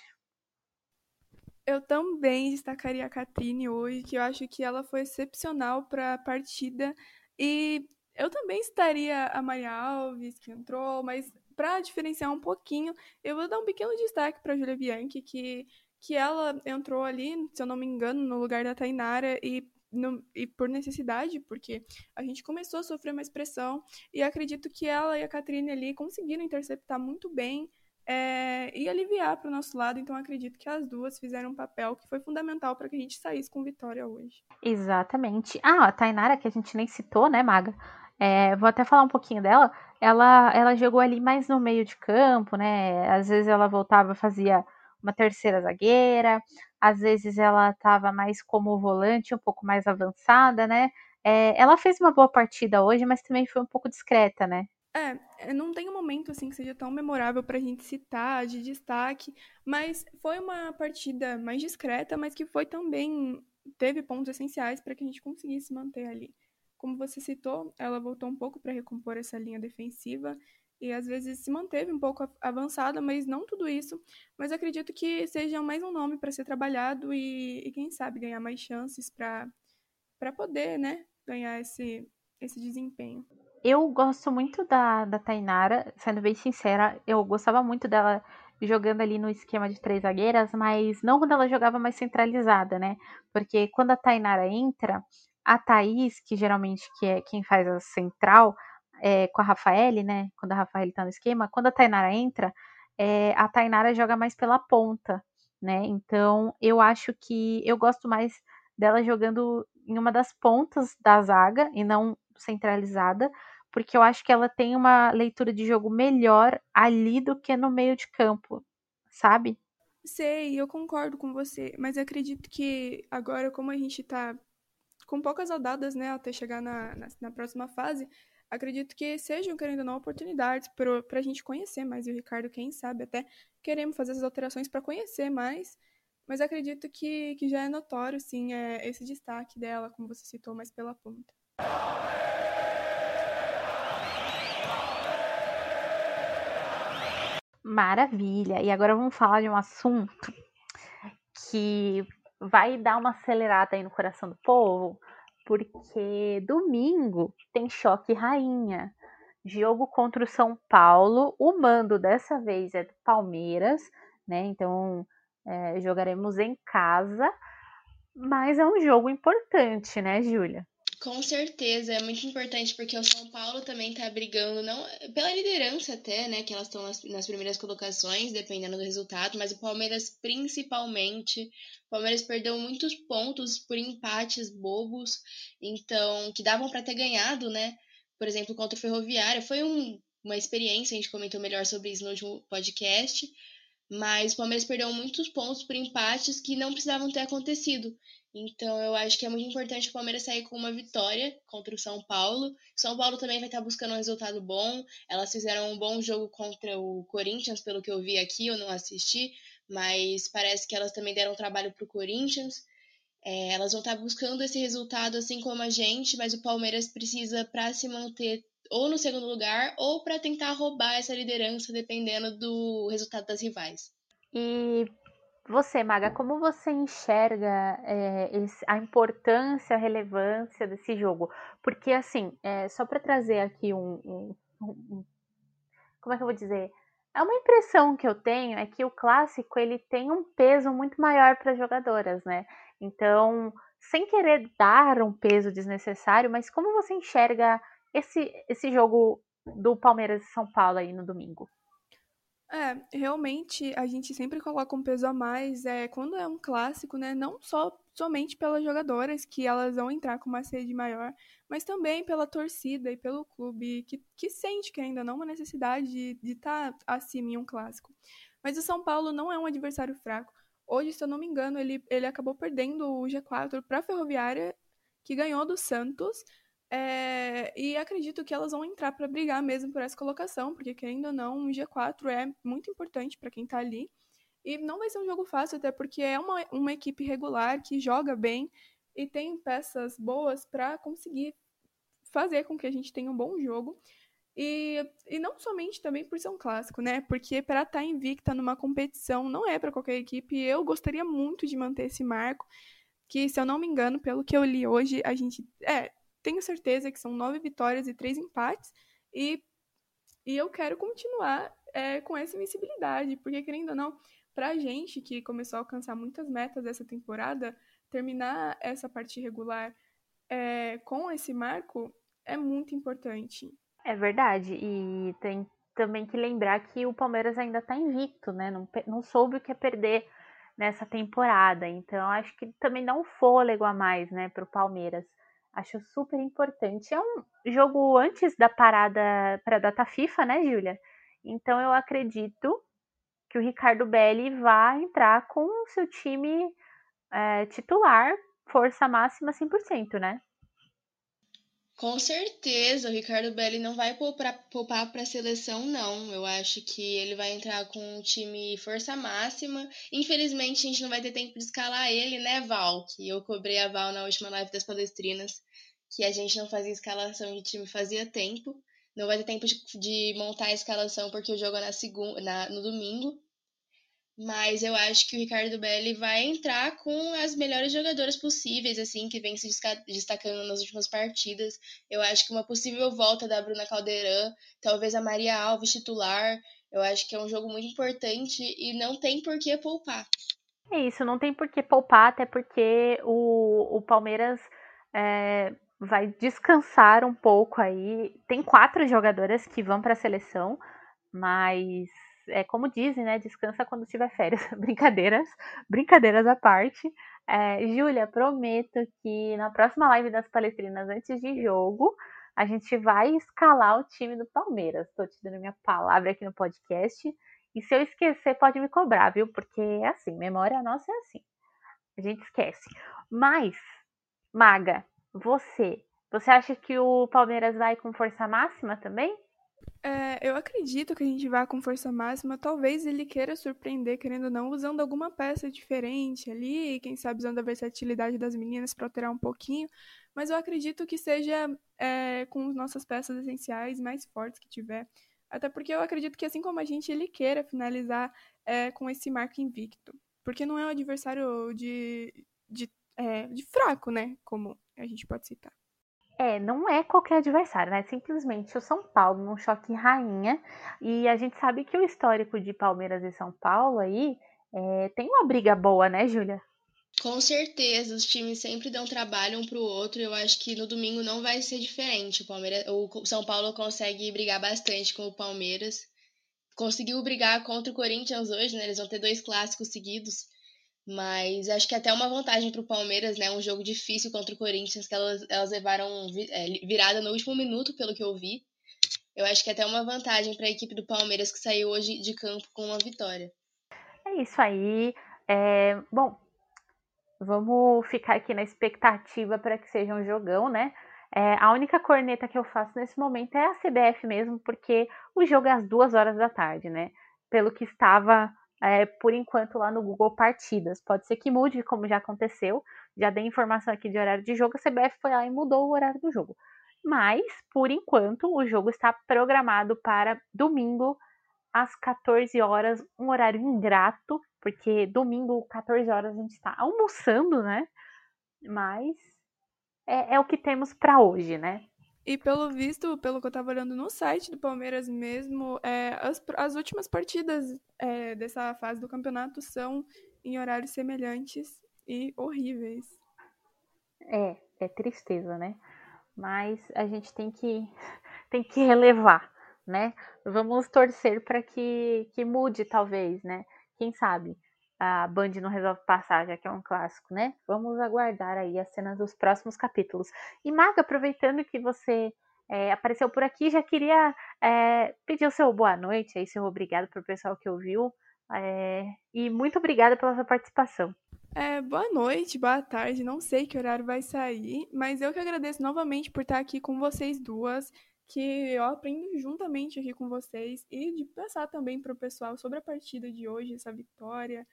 Eu também destacaria a Catrine hoje, que eu acho que ela foi excepcional para a partida. E eu também estaria a Maria Alves, que entrou, mas para diferenciar um pouquinho, eu vou dar um pequeno destaque para a Julia Bianchi, que que ela entrou ali, se eu não me engano, no lugar da Tainara e, no, e por necessidade, porque a gente começou a sofrer mais pressão e acredito que ela e a Catrine ali conseguiram interceptar muito bem é, e aliviar para o nosso lado. Então acredito que as duas fizeram um papel que foi fundamental para que a gente saísse com vitória hoje. Exatamente. Ah, a Tainara, que a gente nem citou, né, Maga? É, vou até falar um pouquinho dela. Ela, ela jogou ali mais no meio de campo, né? Às vezes ela voltava, fazia uma terceira zagueira, às vezes ela estava mais como volante, um pouco mais avançada, né? É, ela fez uma boa partida hoje, mas também foi um pouco discreta, né? É, não tem um momento assim que seja tão memorável pra gente citar, de destaque, mas foi uma partida mais discreta, mas que foi também teve pontos essenciais para que a gente conseguisse manter ali. Como você citou, ela voltou um pouco para recompor essa linha defensiva e às vezes se manteve um pouco avançada, mas não tudo isso. Mas acredito que seja mais um nome para ser trabalhado e, e, quem sabe ganhar mais chances para poder, né, ganhar esse, esse desempenho. eu gosto muito da, da Tainara, sendo bem sincera, eu gostava muito dela jogando ali no esquema de três zagueiras, mas não quando ela jogava mais centralizada, né? Porque quando a Tainara entra, a Thaís, que geralmente que é quem faz a central, é, com a Rafaele, né? Quando a Rafaele tá no esquema, quando a Tainara entra, é, a Tainara joga mais pela ponta, né? Então eu acho que eu gosto mais dela jogando em uma das pontas da zaga e não centralizada, porque eu acho que ela tem uma leitura de jogo melhor ali do que no meio de campo, sabe? Sei, eu concordo com você, mas acredito que agora, como a gente tá com poucas rodadas, né, até chegar na, na, na próxima fase, acredito que sejam, querendo ou não, oportunidades para a gente conhecer mais. E o Ricardo, quem sabe, até queremos fazer essas alterações para conhecer mais. Mas acredito que, que já é notório, sim, é, esse destaque dela, como você citou, mais pela ponta. Maravilha! E agora vamos falar de um assunto que vai dar uma acelerada aí no coração do povo, porque domingo tem choque rainha. Jogo contra o São Paulo. O mando dessa vez é do Palmeiras, né? Então é, jogaremos em casa. Mas é um jogo importante, né, Júlia? Com certeza, é muito importante porque o São Paulo também tá brigando, não pela liderança até, né? Que elas estão nas, nas, primeiras colocações, dependendo do resultado, mas o Palmeiras principalmente. O Palmeiras perdeu muitos pontos por empates bobos, então, que davam para ter ganhado, né? Por exemplo, contra o Ferroviário. Foi um, uma experiência, a gente comentou melhor sobre isso no último podcast. Mas o Palmeiras perdeu muitos pontos por empates que não precisavam ter acontecido. Então eu acho que é muito importante o Palmeiras sair com uma vitória contra o São Paulo. São Paulo também vai estar buscando um resultado bom. Elas fizeram um bom jogo contra o Corinthians, pelo que eu vi aqui, eu não assisti, mas parece que elas também deram trabalho para o Corinthians. É, elas vão estar buscando esse resultado assim como a gente, mas o Palmeiras precisa para se manter ou no segundo lugar ou para tentar roubar essa liderança dependendo do resultado das rivais. E você, Maga, como você enxerga é, esse, a importância, a relevância desse jogo? Porque, assim, é, só para trazer aqui um, um, um, Como é que eu vou dizer? É uma impressão que eu tenho é que o clássico ele tem um peso muito maior para as jogadoras, né? Então, sem querer dar um peso desnecessário, mas como você enxerga esse, esse jogo do Palmeiras e São Paulo aí no domingo? É, realmente a gente sempre coloca um peso a mais é, quando é um clássico, né? Não só somente pelas jogadoras, que elas vão entrar com uma sede maior, mas também pela torcida e pelo clube, que, que sente que ainda não uma necessidade de estar tá acima em um clássico. Mas o São Paulo não é um adversário fraco. Hoje, se eu não me engano, ele, ele acabou perdendo o G4 para a Ferroviária, que ganhou do Santos, é, e acredito que elas vão entrar para brigar mesmo por essa colocação, porque querendo ou não, um G4 é muito importante para quem está ali. E não vai ser um jogo fácil, até porque é uma, uma equipe regular que joga bem e tem peças boas para conseguir fazer com que a gente tenha um bom jogo. E, e não somente também por ser um clássico, né? Porque para estar tá invicta numa competição não é para qualquer equipe. Eu gostaria muito de manter esse marco, que se eu não me engano, pelo que eu li hoje, a gente. É, tenho certeza que são nove vitórias e três empates. E, e eu quero continuar é, com essa invencibilidade, porque querendo ou não, pra gente que começou a alcançar muitas metas dessa temporada, terminar essa parte regular é, com esse marco é muito importante. É verdade. E tem também que lembrar que o Palmeiras ainda está invicto, né? Não, não soube o que é perder nessa temporada. Então, acho que também dá um fôlego a mais, né, para o Palmeiras. Acho super importante. É um jogo antes da parada para a data FIFA, né, Júlia? Então eu acredito que o Ricardo Belli vai entrar com o seu time é, titular, força máxima 100%, né? Com certeza, o Ricardo Belli não vai poupar para a seleção, não. Eu acho que ele vai entrar com um time força máxima. Infelizmente, a gente não vai ter tempo de escalar ele, né, Val? Que eu cobrei a Val na última live das palestrinas, que a gente não fazia escalação de time fazia tempo. Não vai ter tempo de, de montar a escalação porque o jogo é na segunda, na, no domingo. Mas eu acho que o Ricardo Belli vai entrar com as melhores jogadoras possíveis, assim, que vem se destacando nas últimas partidas. Eu acho que uma possível volta da Bruna Caldeirão, talvez a Maria Alves titular, eu acho que é um jogo muito importante e não tem por que poupar. É isso, não tem por que poupar, até porque o, o Palmeiras é, vai descansar um pouco aí. Tem quatro jogadoras que vão para a seleção, mas é como dizem, né? Descansa quando tiver férias. brincadeiras, brincadeiras à parte. É, Júlia, prometo que na próxima live das palestrinas, antes de jogo, a gente vai escalar o time do Palmeiras. Estou te dando minha palavra aqui no podcast. E se eu esquecer, pode me cobrar, viu? Porque é assim, memória nossa é assim. A gente esquece. Mas, Maga, você, você acha que o Palmeiras vai com força máxima também? É, eu acredito que a gente vá com força máxima. Talvez ele queira surpreender, querendo ou não, usando alguma peça diferente ali, quem sabe usando a versatilidade das meninas para alterar um pouquinho. Mas eu acredito que seja é, com as nossas peças essenciais mais fortes que tiver. Até porque eu acredito que, assim como a gente, ele queira finalizar é, com esse marco invicto. Porque não é um adversário de, de, é, de fraco, né? Como a gente pode citar. É, não é qualquer adversário, né? Simplesmente o São Paulo num choque rainha. E a gente sabe que o histórico de Palmeiras e São Paulo aí é, tem uma briga boa, né, Júlia? Com certeza, os times sempre dão trabalho um pro outro. Eu acho que no domingo não vai ser diferente. O, Palmeiras, o São Paulo consegue brigar bastante com o Palmeiras. Conseguiu brigar contra o Corinthians hoje, né? Eles vão ter dois clássicos seguidos. Mas acho que até uma vantagem para o Palmeiras, né? Um jogo difícil contra o Corinthians, que elas, elas levaram é, virada no último minuto, pelo que eu vi. Eu acho que até uma vantagem para a equipe do Palmeiras que saiu hoje de campo com uma vitória. É isso aí. É, bom, vamos ficar aqui na expectativa para que seja um jogão, né? É, a única corneta que eu faço nesse momento é a CBF mesmo, porque o jogo é às duas horas da tarde, né? Pelo que estava é, por enquanto lá no Google Partidas. Pode ser que mude, como já aconteceu. Já dei informação aqui de horário de jogo, a CBF foi lá e mudou o horário do jogo. Mas, por enquanto, o jogo está programado para domingo às 14 horas, um horário ingrato, porque domingo, 14 horas, a gente está almoçando, né? Mas é, é o que temos para hoje, né? E pelo visto, pelo que eu tava olhando no site do Palmeiras mesmo, é, as, as últimas partidas é, dessa fase do campeonato são em horários semelhantes e horríveis. É, é tristeza, né? Mas a gente tem que, tem que relevar, né? Vamos torcer para que, que mude, talvez, né? Quem sabe? A Band não resolve passar, já que é um clássico, né? Vamos aguardar aí as cenas dos próximos capítulos. E Maga, aproveitando que você é, apareceu por aqui, já queria é, pedir o seu boa noite, aí seu obrigado para o pessoal que ouviu. É, e muito obrigada pela sua participação. É, boa noite, boa tarde, não sei que horário vai sair, mas eu que agradeço novamente por estar aqui com vocês duas, que eu aprendo juntamente aqui com vocês e de passar também para o pessoal sobre a partida de hoje, essa vitória,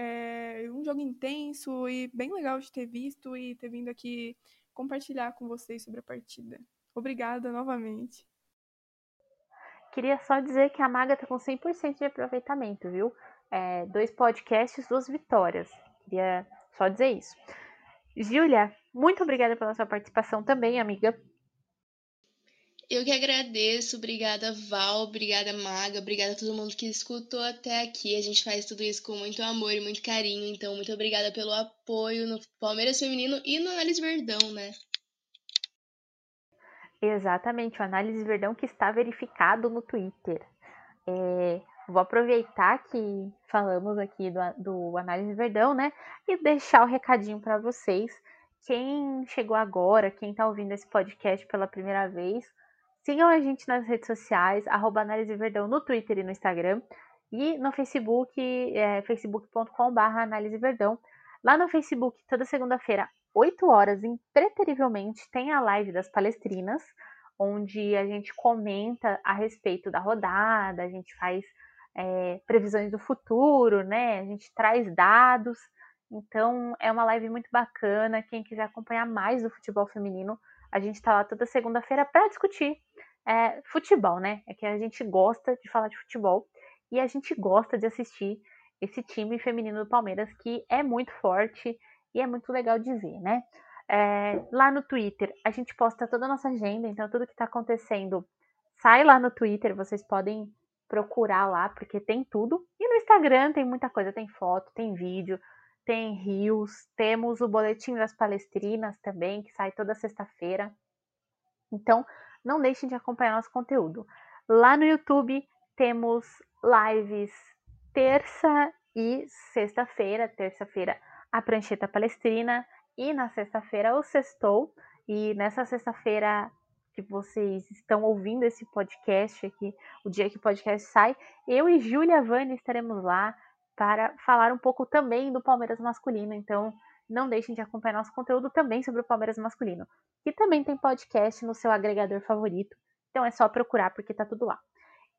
é um jogo intenso e bem legal de ter visto e ter vindo aqui compartilhar com vocês sobre a partida. Obrigada novamente. Queria só dizer que a Maga tá com 100% de aproveitamento, viu? É, dois podcasts, duas vitórias. Queria só dizer isso. Júlia, muito obrigada pela sua participação também, amiga. Eu que agradeço, obrigada Val, obrigada Maga, obrigada a todo mundo que escutou até aqui. A gente faz tudo isso com muito amor e muito carinho, então muito obrigada pelo apoio no Palmeiras Feminino e no Análise Verdão, né? Exatamente, o Análise Verdão que está verificado no Twitter. É, vou aproveitar que falamos aqui do, do Análise Verdão, né? E deixar o recadinho para vocês. Quem chegou agora, quem está ouvindo esse podcast pela primeira vez, Sigam a gente nas redes sociais, arroba Análise Verdão no Twitter e no Instagram. E no Facebook, é, facebook.com.br Análise Verdão. Lá no Facebook, toda segunda-feira, 8 horas, impreterivelmente, tem a live das palestrinas, onde a gente comenta a respeito da rodada, a gente faz é, previsões do futuro, né? A gente traz dados. Então, é uma live muito bacana. Quem quiser acompanhar mais do futebol feminino, a gente está lá toda segunda-feira para discutir é, futebol, né? É que a gente gosta de falar de futebol e a gente gosta de assistir esse time feminino do Palmeiras que é muito forte e é muito legal de ver, né? É, lá no Twitter, a gente posta toda a nossa agenda, então tudo que está acontecendo sai lá no Twitter, vocês podem procurar lá, porque tem tudo. E no Instagram tem muita coisa, tem foto, tem vídeo, tem rios, temos o boletim das palestrinas também, que sai toda sexta-feira. Então, não deixem de acompanhar nosso conteúdo. Lá no YouTube temos lives terça e sexta-feira. Terça-feira, a prancheta palestrina e na sexta-feira o sextou. E nessa sexta-feira que vocês estão ouvindo esse podcast aqui, o dia que o podcast sai, eu e Júlia Vani estaremos lá para falar um pouco também do Palmeiras masculino. Então, não deixem de acompanhar nosso conteúdo também sobre o Palmeiras masculino, que também tem podcast no seu agregador favorito. Então é só procurar porque tá tudo lá.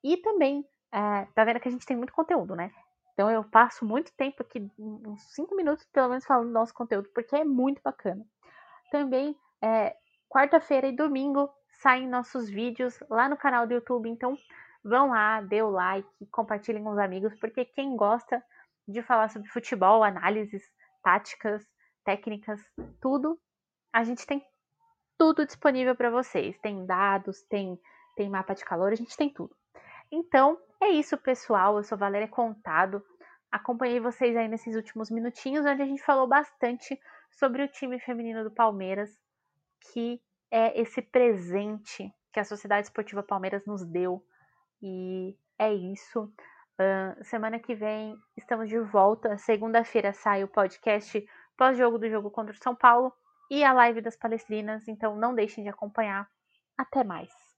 E também, é, tá vendo que a gente tem muito conteúdo, né? Então eu passo muito tempo aqui, uns 5 minutos pelo menos, falando do nosso conteúdo, porque é muito bacana. Também, é, quarta-feira e domingo saem nossos vídeos lá no canal do YouTube, então vão lá, dê o like, compartilhem com os amigos, porque quem gosta de falar sobre futebol, análises, táticas, técnicas, tudo, a gente tem tudo disponível para vocês. Tem dados, tem, tem mapa de calor, a gente tem tudo. Então, é isso, pessoal. Eu sou Valéria Contado. Acompanhei vocês aí nesses últimos minutinhos, onde a gente falou bastante sobre o time feminino do Palmeiras, que é esse presente que a Sociedade Esportiva Palmeiras nos deu. E é isso. Uh, semana que vem estamos de volta. Segunda-feira sai o podcast pós-jogo do jogo contra o São Paulo e a live das Palestrinas. Então não deixem de acompanhar. Até mais.